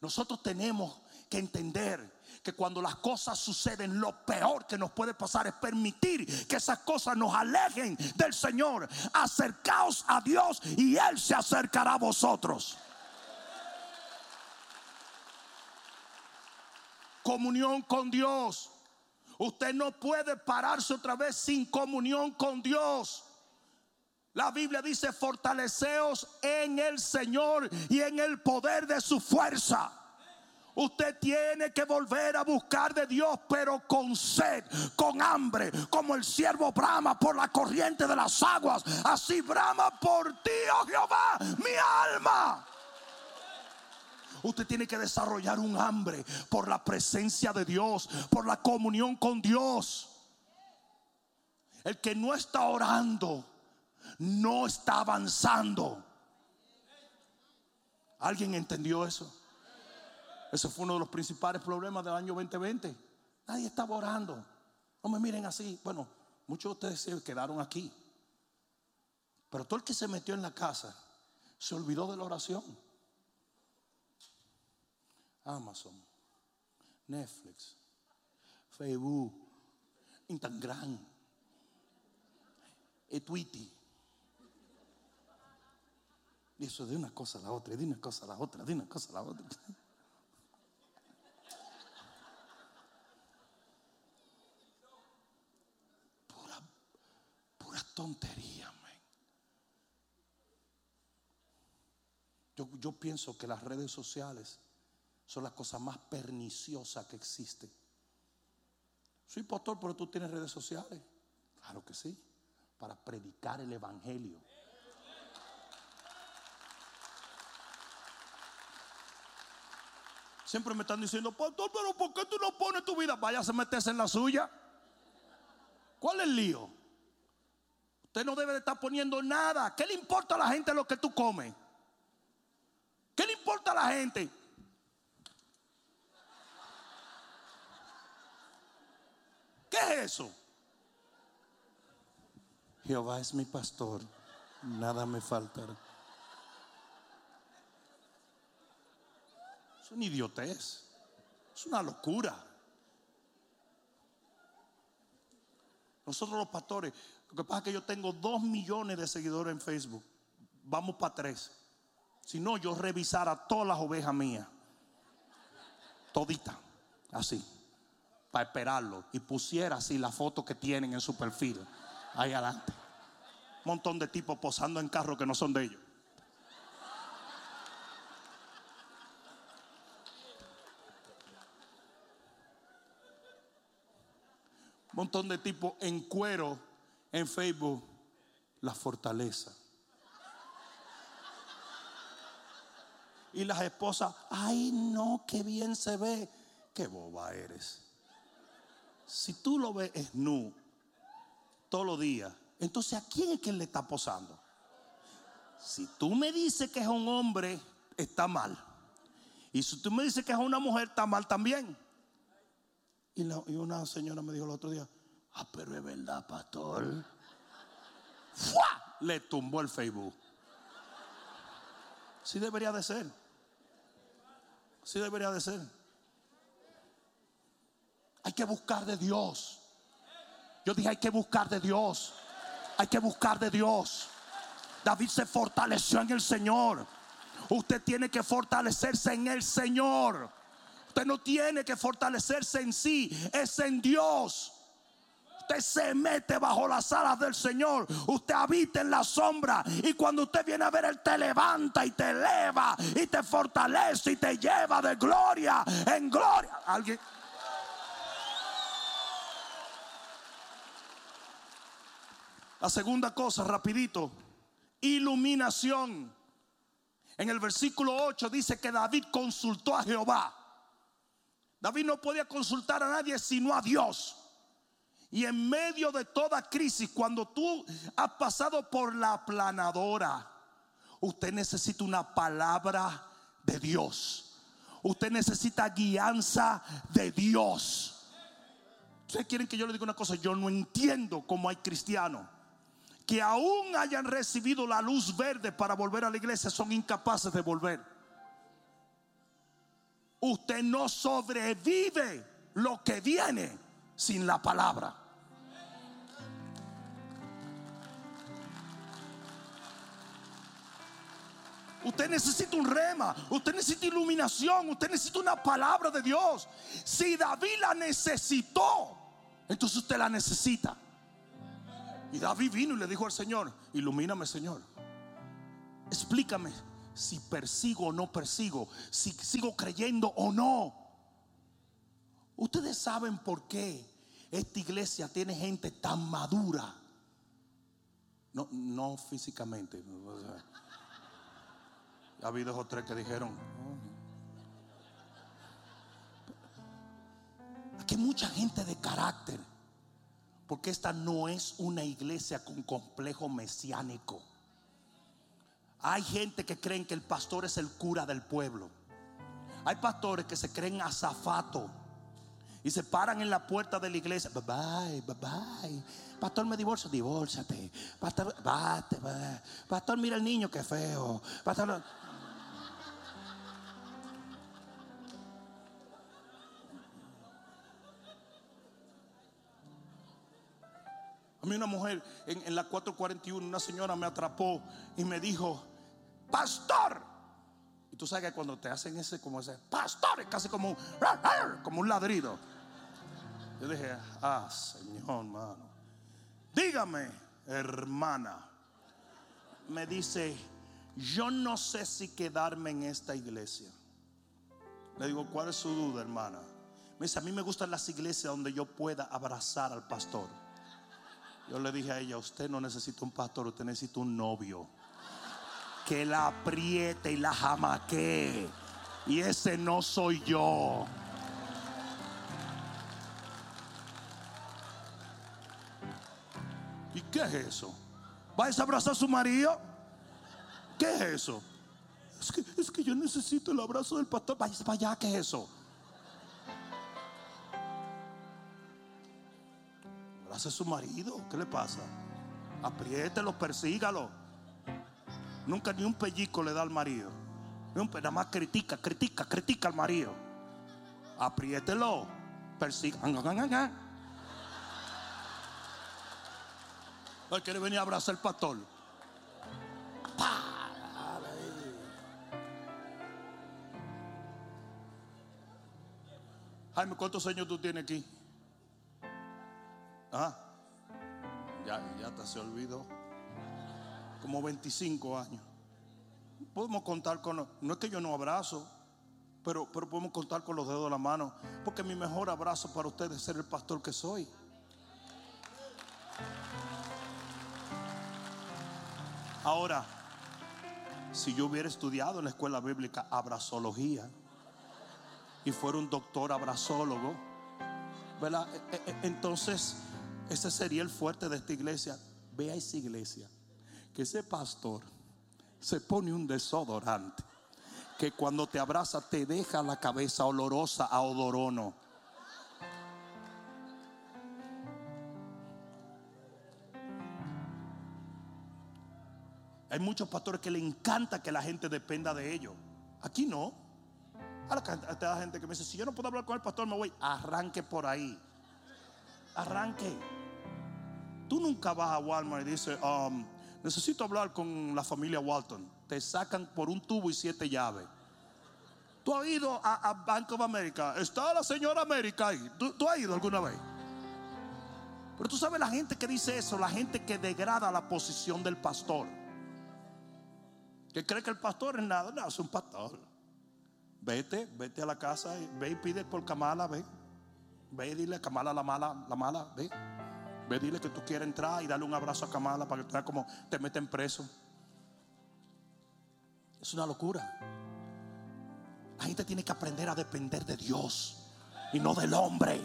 Nosotros tenemos que entender que cuando las cosas suceden, lo peor que nos puede pasar es permitir que esas cosas nos alejen del Señor. Acercaos a Dios y Él se acercará a vosotros. Comunión con Dios. Usted no puede pararse otra vez sin comunión con Dios. La Biblia dice, fortaleceos en el Señor y en el poder de su fuerza. Usted tiene que volver a buscar de Dios, pero con sed, con hambre, como el siervo brama por la corriente de las aguas. Así brama por ti, oh Jehová, mi alma. Usted tiene que desarrollar un hambre por la presencia de Dios, por la comunión con Dios. El que no está orando no está avanzando. ¿Alguien entendió eso? Ese fue uno de los principales problemas del año 2020. Nadie estaba orando. No me miren así. Bueno, muchos de ustedes se quedaron aquí. Pero todo el que se metió en la casa se olvidó de la oración. Amazon, Netflix, Facebook, Instagram, Twitter y eso de una cosa a la otra, de una cosa a la otra, de una cosa a la otra. Pura tontería. Yo, pienso que las redes sociales son las cosas más perniciosas que existen. Soy pastor, pero tú tienes redes sociales. Claro que sí, para predicar el Evangelio. Siempre me están diciendo, pastor, pero ¿por qué tú no pones tu vida? Vaya a meterse en la suya. ¿Cuál es el lío? Usted no debe de estar poniendo nada. ¿Qué le importa a la gente lo que tú comes? ¿Qué le importa a la gente? ¿Qué es eso? Jehová es mi pastor, nada me faltará. una idiotez. Es una locura. Nosotros los pastores, lo que pasa es que yo tengo dos millones de seguidores en Facebook. Vamos para tres. Si no, yo revisara todas las ovejas mías. Todita. Así. Para esperarlo. Y pusiera así la foto que tienen en su perfil. Ahí adelante. Un montón de tipos posando en carros que no son de ellos. montón de tipos en cuero en Facebook. La fortaleza. Y las esposas, ay no, qué bien se ve. Qué boba eres. Si tú lo ves es todos los días, entonces ¿a quién es que le está posando? Si tú me dices que es un hombre, está mal. Y si tú me dices que es una mujer, está mal también. Y, una señora me dijo el otro día, Ah, pero es verdad, pastor. ¡Fua! Le tumbó el Facebook. Sí debería de ser. Sí debería de ser. Hay que buscar de Dios. Yo dije, hay que buscar de Dios. Hay que buscar de Dios. David se fortaleció en el Señor. Usted tiene que fortalecerse en el Señor. Usted no tiene que fortalecerse en sí, es en Dios. Usted se mete bajo las alas del Señor. Usted habita en la sombra. Y cuando usted viene a ver, Él te levanta y te eleva y te fortalece y te lleva de gloria en gloria. ¿Alguien? La segunda cosa, rapidito, iluminación. En el versículo 8 dice que David consultó a Jehová. David no podía consultar a nadie sino a Dios. Y en medio de toda crisis, cuando tú has pasado por la aplanadora, usted necesita una palabra de Dios. Usted necesita guianza de Dios. Ustedes quieren que yo le diga una cosa, yo no entiendo cómo hay cristianos que aún hayan recibido la luz verde para volver a la iglesia son incapaces de volver. Usted no sobrevive lo que viene sin la palabra. Usted necesita un rema, usted necesita iluminación, usted necesita una palabra de Dios. Si David la necesitó, entonces usted la necesita. Y David vino y le dijo al Señor, ilumíname Señor. Explícame si persigo o no persigo, si sigo creyendo o no. Ustedes saben por qué esta iglesia tiene gente tan madura. No, no físicamente. Ha habido dos o tres que dijeron. Aquí hay mucha gente de carácter. Porque esta no es una iglesia con complejo mesiánico. Hay gente que creen que el pastor es el cura del pueblo. Hay pastores que se creen azafato y se paran en la puerta de la iglesia. Bye bye, bye bye. Pastor, me divorcio, divórciate. Pastor, bate, Pastor, mira el niño que feo. Pastor, A mí una mujer en, la 441, una señora me atrapó y me dijo, pastor. Y tú sabes que cuando te hacen ese, como ese, pastor, es casi como un, como un ladrido. Yo dije, ah, Señor, hermano. Dígame, hermana. Me dice, yo no sé si quedarme en esta iglesia. Le digo, ¿cuál es su duda, hermana? Me dice, a mí me gustan las iglesias donde yo pueda abrazar al pastor. Yo le dije a ella, usted no necesita un pastor, usted necesita un novio. Que la apriete y la jamaquee. Y ese no soy yo. ¿Y qué es eso? ¿Vais a abrazar a su marido? ¿Qué es eso? Es que, es que yo necesito el abrazo del pastor. Vaya allá, ¿qué es eso? Hace su marido. ¿Qué le pasa? Apriételo, persígalo. Nunca ni un pellico le da al marido. nada más critica, critica, critica al marido. Apriételo, persígalo. Él quiere venir a abrazar al pastor. Jaime, ¿cuántos años tú tienes aquí? Ah, ya, ya te se olvidó. Como 25 años. Podemos contar con. No es que yo no abrazo, pero, pero podemos contar con los dedos de la mano. Porque mi mejor abrazo para ustedes es ser el pastor que soy. Ahora, si yo hubiera estudiado en la escuela bíblica abrazología y fuera un doctor abrazólogo, ¿verdad? E, e, entonces ese sería el fuerte de esta iglesia. Ve a esa iglesia que ese pastor se pone un desodorante que cuando te abraza te deja la cabeza olorosa a odorono. Hay muchos pastores que le encanta que la gente dependa de ellos. Aquí no. Ahora la gente que me dice, si yo no puedo hablar con el pastor, me voy. Arranque por ahí. Arranque. Tú nunca vas a Walmart y dices, um, necesito hablar con la familia Walton. Te sacan por un tubo y siete llaves. Tú has ido a, Bank of America. Está la señora América ahí. ¿Tú, has ido alguna vez? Pero tú sabes la gente que dice eso, la gente que degrada la posición del pastor. Que cree que el pastor es nada, no, es un pastor. Vete, vete a la casa, ve y pide por Kamala, ve. Ve y dile a Kamala la mala, la mala, ve. Ve, dile que tú quieres entrar y darle un abrazo a Kamala para que tú como te meten preso. Es una locura. La gente tiene que aprender a depender de Dios y no del hombre.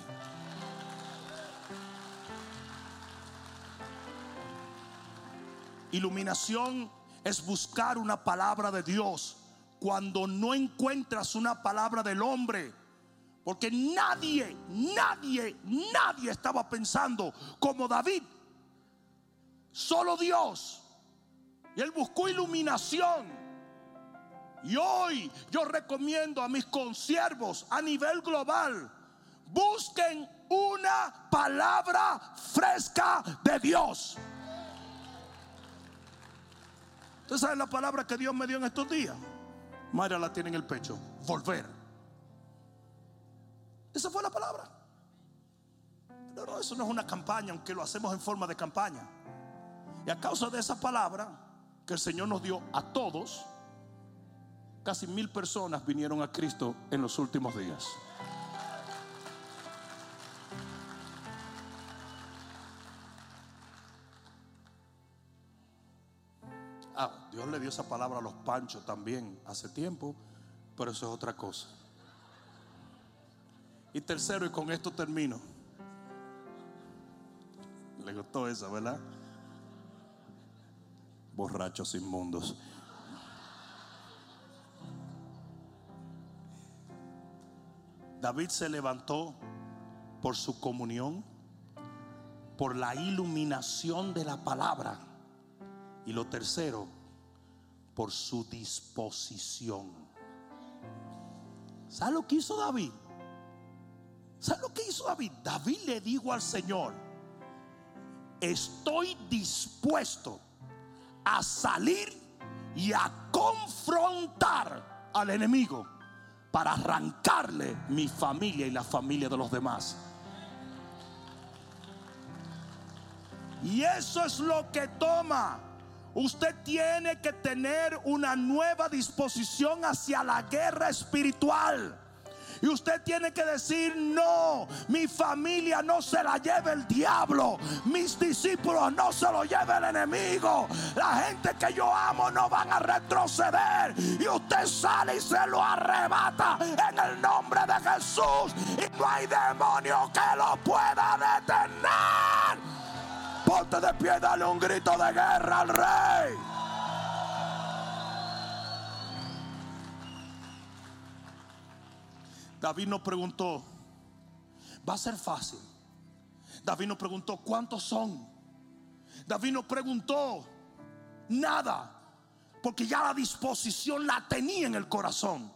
Iluminación es buscar una palabra de Dios cuando no encuentras una palabra del hombre. Porque nadie, nadie, nadie estaba pensando como David. Solo Dios. Y él buscó iluminación. Y hoy yo recomiendo a mis consiervos a nivel global, busquen una palabra fresca de Dios. ¿Usted sabe la palabra que Dios me dio en estos días? Mayra la tiene en el pecho. Volver. Esa fue la palabra. Pero no, eso no es una campaña, aunque lo hacemos en forma de campaña. Y a causa de esa palabra que el Señor nos dio a todos, Casi mil personas vinieron a Cristo en los últimos días. Ah, Dios le dio esa palabra a los panchos también hace tiempo, pero eso es otra cosa. Y tercero, y con esto termino. Le gustó esa, ¿verdad? Borrachos inmundos. David se levantó por su comunión, por la iluminación de la palabra. Y lo tercero, por su disposición. ¿Sabe lo que hizo David? ¿Sabe lo que hizo David? David le dijo al Señor, estoy dispuesto a salir y a confrontar al enemigo para arrancarle mi familia y la familia de los demás. Y eso es lo que toma. Usted tiene que tener una nueva disposición hacia la guerra espiritual. Y usted tiene que decir, no, mi familia no se la lleve el diablo. Mis discípulos no se lo lleve el enemigo. La gente que yo amo no van a retroceder. Y usted sale y se lo arrebata en el nombre de Jesús. Y no hay demonio que lo pueda detener. Ponte de pie, dale un grito de guerra al rey. David nos preguntó, va a ser fácil. David nos preguntó, ¿cuántos son? David nos preguntó, nada, porque ya la disposición la tenía en el corazón.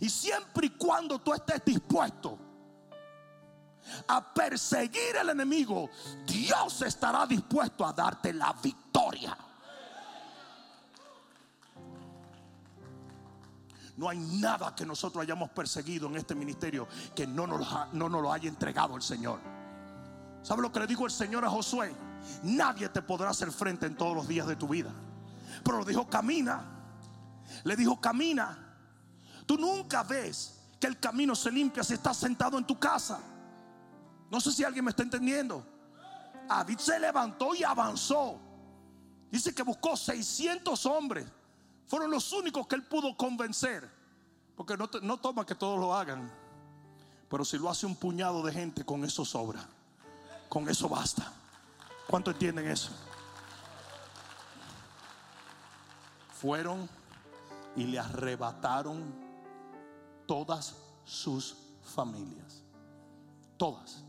Y siempre y cuando tú estés dispuesto a perseguir al enemigo, Dios estará dispuesto a darte la victoria. No hay nada que nosotros hayamos perseguido en este ministerio que no nos, no lo haya entregado el Señor. ¿Sabe lo que le dijo el Señor a Josué? Nadie te podrá hacer frente en todos los días de tu vida. Pero le dijo, camina. Le dijo, camina. Tú nunca ves que el camino se limpia si estás sentado en tu casa. No sé si alguien me está entendiendo. David se levantó y avanzó. Dice que buscó 600 hombres fueron los únicos que él pudo convencer. Porque no, no toma que todos lo hagan. Pero si lo hace un puñado de gente, con eso sobra. Con eso basta. ¿Cuánto entienden eso? Fueron y le arrebataron todas sus familias. Todas.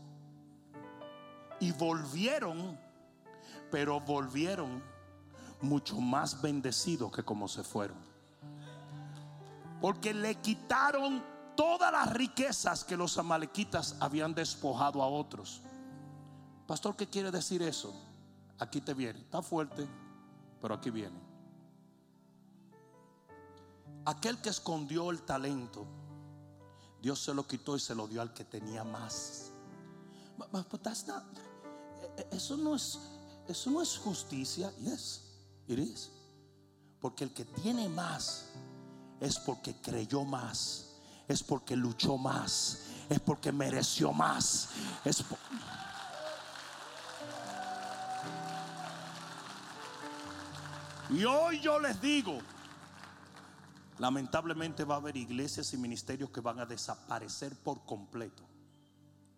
Y volvieron, pero volvieron mucho más bendecidos que como se fueron. Porque le quitaron todas las riquezas que los amalequitas habían despojado a otros. Pastor, ¿qué quiere decir eso? Aquí te viene. Está fuerte, pero aquí viene. Aquel que escondió el talento, Dios se lo quitó y se lo dio al que tenía más. Eso no es, eso no es justicia. It. Porque el que tiene más es porque creyó más, es porque luchó más, es porque mereció más. Es y hoy yo les digo, lamentablemente va a haber iglesias y ministerios que van a desaparecer por completo.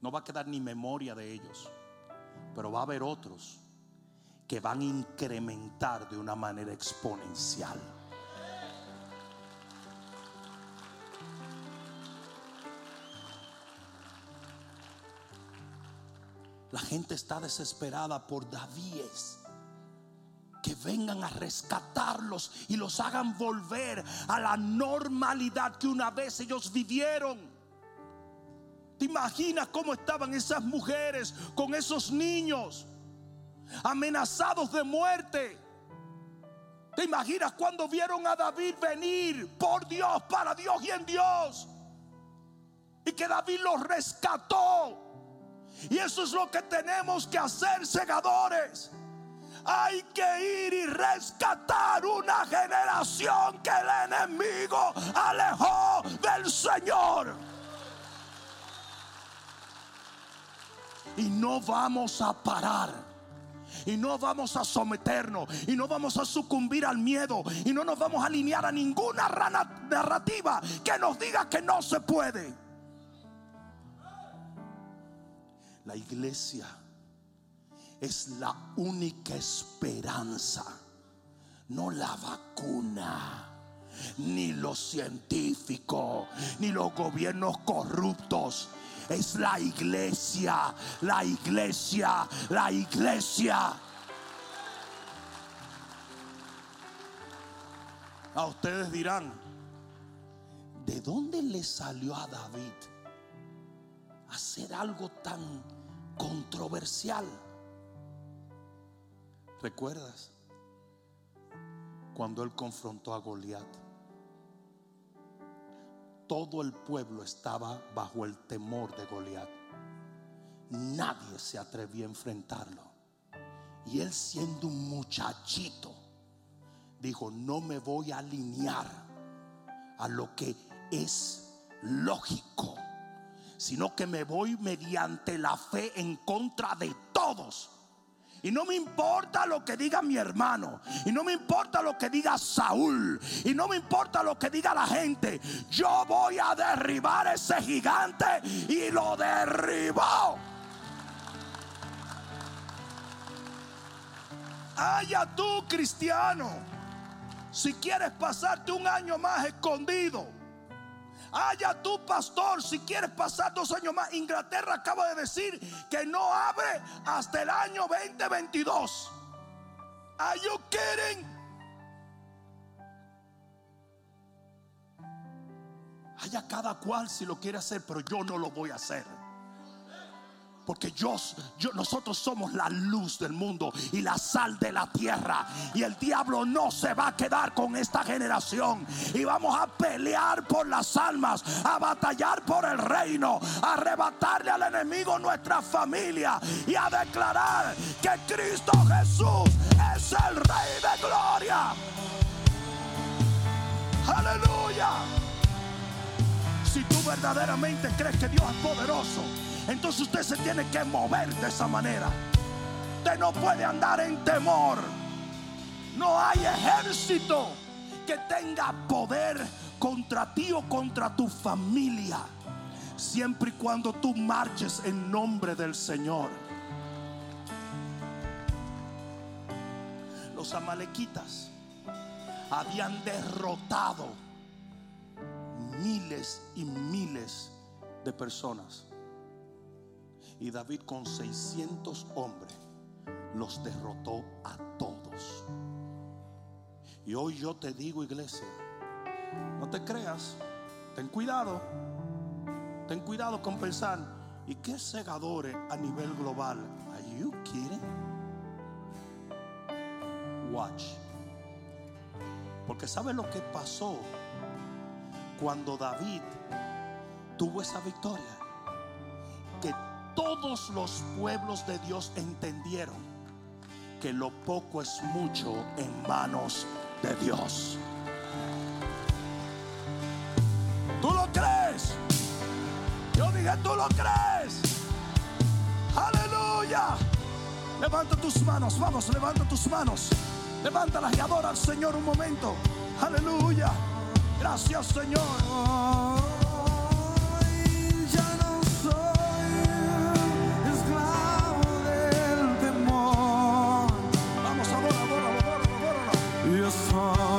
No va a quedar ni memoria de ellos. Pero va a haber otros que van a incrementar de una manera exponencial. La gente está desesperada por Davíes. Que vengan a rescatarlos y los hagan volver a la normalidad que una vez ellos vivieron. ¿Te imaginas cómo estaban esas mujeres con esos niños amenazados de muerte? ¿Te imaginas cuando vieron a David venir por Dios, para Dios y en Dios? Y que David los rescató. Y eso es lo que tenemos que hacer, segadores. Hay que ir y rescatar una generación que el enemigo alejó del Señor. Y no vamos a parar. Y no vamos a someternos. Y no vamos a sucumbir al miedo. Y no nos vamos a alinear a ninguna narrativa que nos diga que no se puede. La iglesia es la única esperanza. No la vacuna ni los científicos, ni los gobiernos corruptos, es la iglesia, la iglesia, la iglesia. A ustedes dirán, ¿de dónde le salió a David hacer algo tan controversial? ¿Recuerdas? Cuando él confrontó a Goliat todo el pueblo estaba bajo el temor de Goliat. Nadie se atrevía a enfrentarlo. Y él siendo un muchachito, dijo, no me voy a alinear a lo que es lógico, sino que me voy mediante la fe en contra de todos y no me importa lo que diga mi hermano. Y no me importa lo que diga Saúl. Y no me importa lo que diga la gente. Yo voy a derribar ese gigante. Y lo derribó. Haya tú, cristiano. Si quieres pasarte un año más escondido Haya tu pastor, si quieres pasar dos años más. Inglaterra acaba de decir que no abre hasta el año 2022. Are you kidding? Haya cada cual si lo quiere hacer, pero yo no lo voy a hacer. Porque yo, nosotros somos la luz del mundo y la sal de la tierra. Y el diablo no se va a quedar con esta generación. Y vamos a pelear por las almas, a batallar por el reino, a arrebatarle al enemigo nuestra familia y a declarar que Cristo Jesús es el Rey de Gloria. Aleluya. Si tú verdaderamente crees que Dios es poderoso entonces usted se tiene que mover de esa manera. Usted no puede andar en temor. No hay ejército que tenga poder contra ti o contra tu familia. Siempre y cuando tú marches en nombre del Señor. Los amalequitas habían derrotado miles y miles de personas. Y David con 600 hombres los derrotó a todos. Y hoy yo te digo, iglesia, no te creas, ten cuidado, ten cuidado con pensar, ¿y qué segadores a nivel global? Are you kidding? Watch. Porque ¿sabe lo que pasó cuando David tuvo esa victoria? Todos los pueblos de Dios entendieron que lo poco es mucho en manos de Dios. ¿Tú lo crees? Yo dije, ¿tú lo crees? Aleluya. Levanta tus manos, vamos, levanta tus manos. Levántalas y adora al Señor un momento. Aleluya. Gracias, Señor. Adora. Yo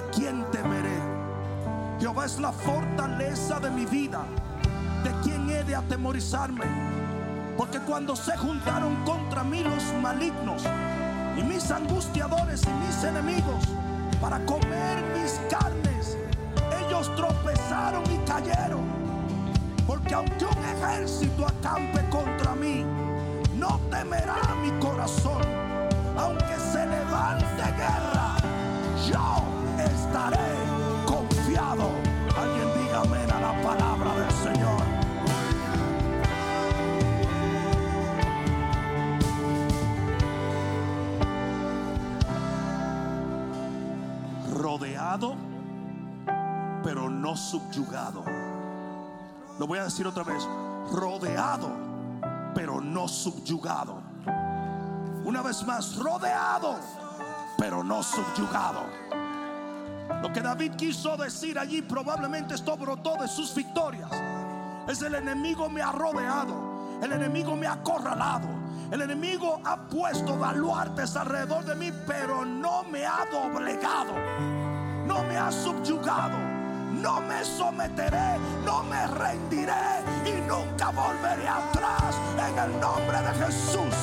¿De quién temeré? Jehová es la fortaleza de mi vida. ¿De quién he de atemorizarme? Porque cuando se juntaron contra mí los malignos y mis angustiadores y mis enemigos para comer mis carnes, ellos tropezaron y cayeron. Porque aunque un ejército acampe contra mí, no temerá mi corazón. Aunque se levante guerra, yo subyugado. Lo voy a decir otra vez. Rodeado, pero no subyugado. Una vez más, rodeado, pero no subyugado. Lo que David quiso decir allí probablemente esto brotó de sus victorias. Es el enemigo me ha rodeado, el enemigo me ha acorralado, el enemigo ha puesto baluartes alrededor de mí, pero no me ha doblegado, no me ha subyugado, no me someteré, no me rendiré y nunca volveré atrás en el nombre de Jesús.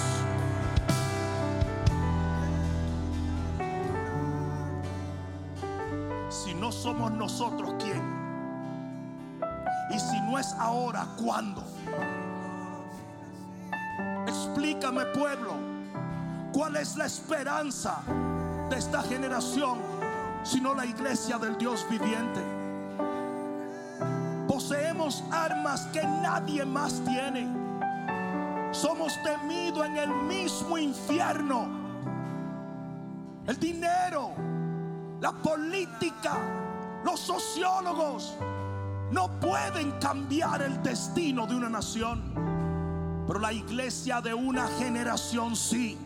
Si no somos nosotros, ¿quién? Y si no es ahora, ¿cuándo? Explícame, pueblo, cuál es la esperanza de esta generación, sino la iglesia del Dios viviente. Armas que nadie más tiene. Somos temidos en el mismo infierno. El dinero, la política, los sociólogos no pueden cambiar el destino de una nación. Pero la iglesia de una generación sí.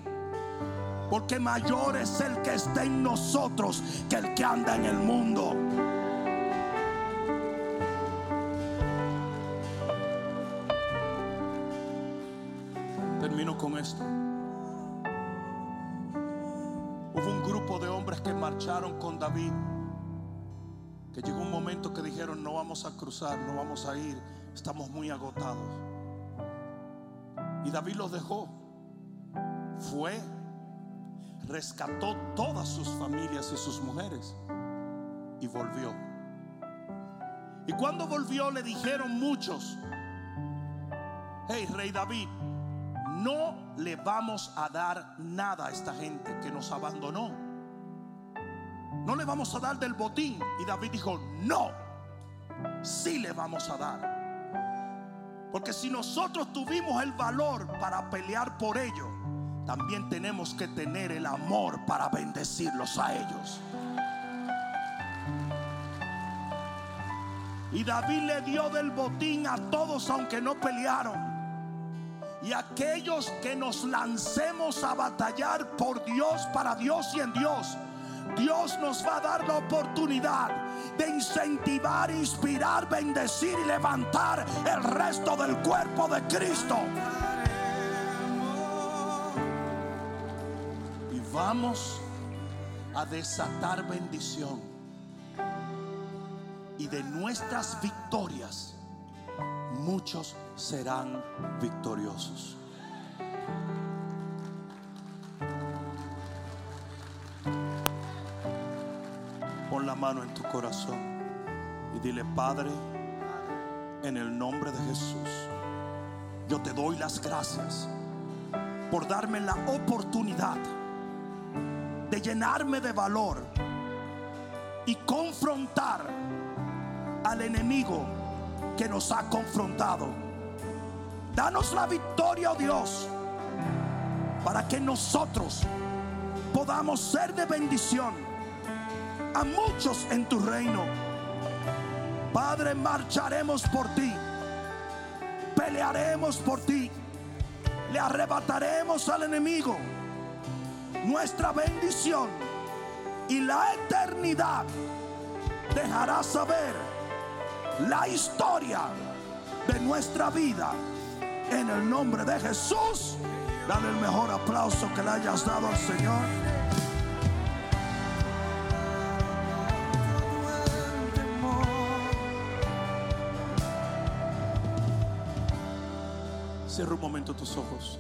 Porque mayor es el que está en nosotros que el que anda en el mundo. Que llegó un momento que dijeron, no vamos a cruzar, no vamos a ir, estamos muy agotados. Y David los dejó. Fue, rescató todas sus familias y sus mujeres y volvió. Y cuando volvió le dijeron muchos, hey rey David, no le vamos a dar nada a esta gente que nos abandonó. No le vamos a dar del botín. Y David dijo, no, sí le vamos a dar. Porque si nosotros tuvimos el valor para pelear por ellos, también tenemos que tener el amor para bendecirlos a ellos. Y David le dio del botín a todos aunque no pelearon. Y aquellos que nos lancemos a batallar por Dios, para Dios y en Dios, Dios nos va a dar la oportunidad de incentivar, inspirar, bendecir y levantar el resto del cuerpo de Cristo. Y vamos a desatar bendición. Y de nuestras victorias, muchos serán victoriosos. La mano en tu corazón y dile, Padre, en el nombre de Jesús, yo te doy las gracias por darme la oportunidad de llenarme de valor y confrontar al enemigo que nos ha confrontado. Danos la victoria, oh Dios, para que nosotros podamos ser de bendición a muchos en tu reino. Padre, marcharemos por ti, pelearemos por ti, le arrebataremos al enemigo nuestra bendición y la eternidad dejará saber la historia de nuestra vida. En el nombre de Jesús, dale el mejor aplauso que le hayas dado al Señor. Cierra un momento tus ojos.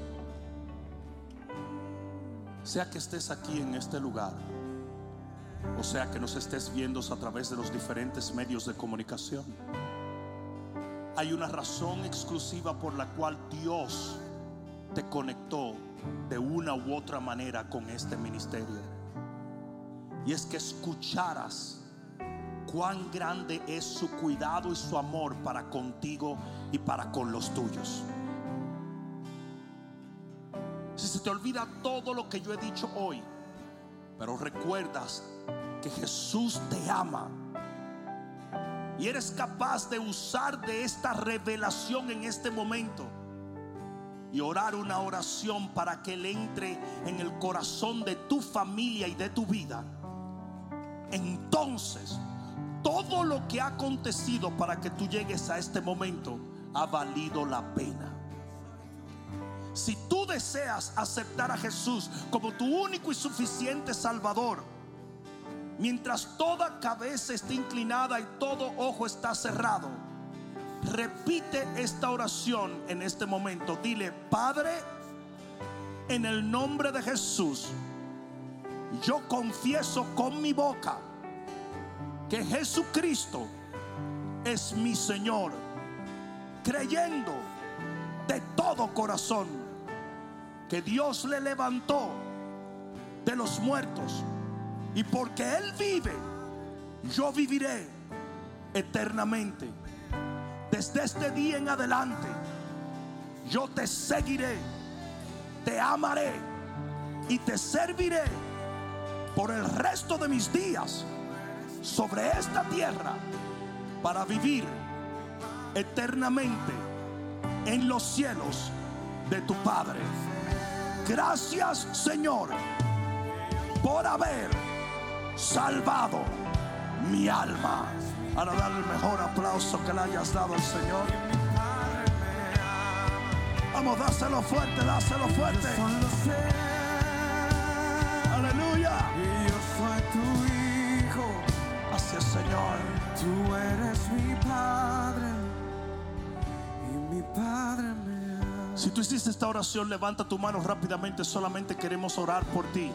Sea que estés aquí en este lugar, o sea que nos estés viendo a través de los diferentes medios de comunicación. Hay una razón exclusiva por la cual Dios te conectó de una u otra manera con este ministerio. Y es que escucharas cuán grande es su cuidado y su amor para contigo y para con los tuyos. Si se te olvida todo lo que yo he dicho hoy, pero recuerdas que Jesús te ama y eres capaz de usar de esta revelación en este momento y orar una oración para que Él entre en el corazón de tu familia y de tu vida, entonces todo lo que ha acontecido para que tú llegues a este momento ha valido la pena. Si tú deseas aceptar a Jesús como tu único y suficiente Salvador, mientras toda cabeza está inclinada y todo ojo está cerrado, repite esta oración en este momento. Dile, Padre, en el nombre de Jesús, yo confieso con mi boca que Jesucristo es mi Señor, creyendo de todo corazón que Dios le levantó de los muertos y porque Él vive, yo viviré eternamente. Desde este día en adelante, yo te seguiré, te amaré y te serviré por el resto de mis días sobre esta tierra para vivir eternamente en los cielos de tu Padre. Gracias Señor por haber salvado mi alma. Ahora darle el mejor aplauso que le hayas dado al Señor. Vamos, dáselo fuerte, dáselo fuerte. Solo sé Aleluya. que yo soy tu hijo, Así es, Señor. tú eres mi padre y mi padre. Si tú hiciste esta oración, levanta tu mano rápidamente. Solamente queremos orar por ti.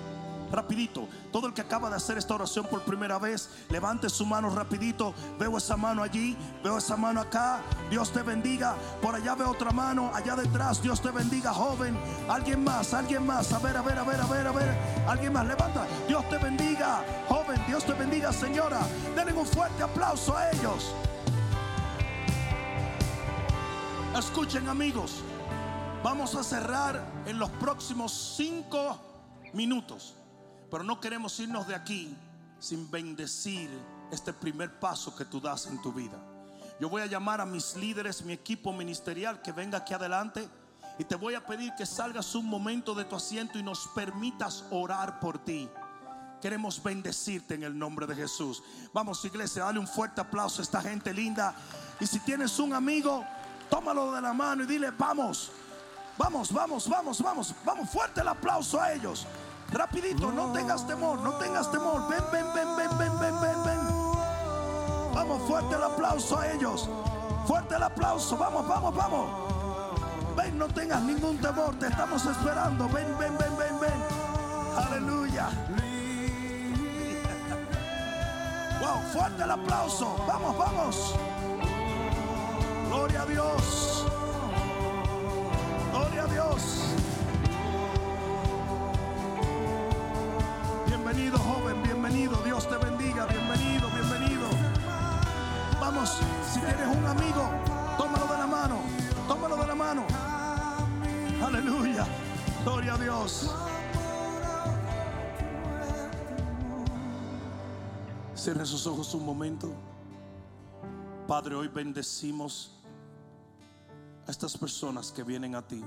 Rapidito, todo el que acaba de hacer esta oración por primera vez, levante su mano rapidito. Veo esa mano allí, veo esa mano acá. Dios te bendiga. Por allá veo otra mano, allá detrás. Dios te bendiga, joven. Alguien más, alguien más. A ver, a ver, a ver, a ver, a ver. Alguien más, levanta. Dios te bendiga, joven. Dios te bendiga, señora. Denle un fuerte aplauso a ellos. Escuchen amigos, vamos a cerrar en los próximos cinco minutos, pero no queremos irnos de aquí sin bendecir este primer paso que tú das en tu vida. Yo voy a llamar a mis líderes, mi equipo ministerial que venga aquí adelante y te voy a pedir que salgas un momento de tu asiento y nos permitas orar por ti. Queremos bendecirte en el nombre de Jesús. Vamos iglesia, dale un fuerte aplauso a esta gente linda. Y si tienes un amigo, tómalo de la mano y dile, vamos, vamos, vamos, vamos, vamos, vamos, fuerte el aplauso a ellos. Rapidito, no tengas temor, no tengas temor. Ven, ven, ven, ven, ven, ven, ven, ven. Vamos, fuerte el aplauso a ellos. Fuerte el aplauso, vamos, vamos, vamos. Ven, no tengas ningún temor, te estamos esperando. Ven, ven, ven, ven, ven. Aleluya. Wow, fuerte el aplauso. Vamos, vamos. Gloria a Dios. Aleluya. Gloria a Dios. Cierre sus ojos un momento. Padre, hoy bendecimos a estas personas que vienen a ti,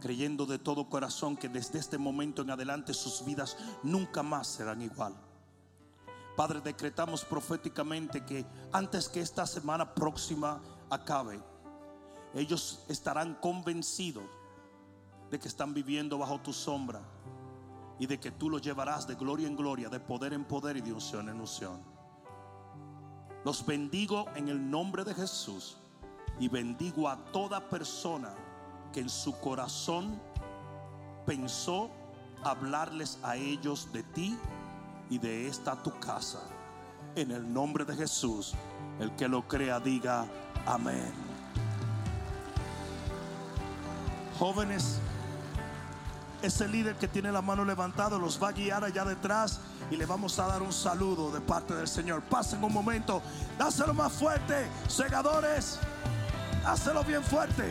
creyendo de todo corazón que desde este momento en adelante sus vidas nunca más serán igual. Padre, decretamos proféticamente que antes que esta semana próxima acabe, ellos estarán convencidos de que están viviendo bajo tu sombra y de que tú los llevarás de gloria en gloria, de poder en poder y de unción en unción. Los bendigo en el nombre de Jesús y bendigo a toda persona que en su corazón pensó hablarles a ellos de ti y de esta tu casa. En el nombre de Jesús, el que lo crea diga amén. Jóvenes, ese líder que tiene la mano levantada los va a guiar allá detrás y le vamos a dar un saludo de parte del Señor. Pasen un momento, dáselo más fuerte, segadores, dáselo bien fuerte.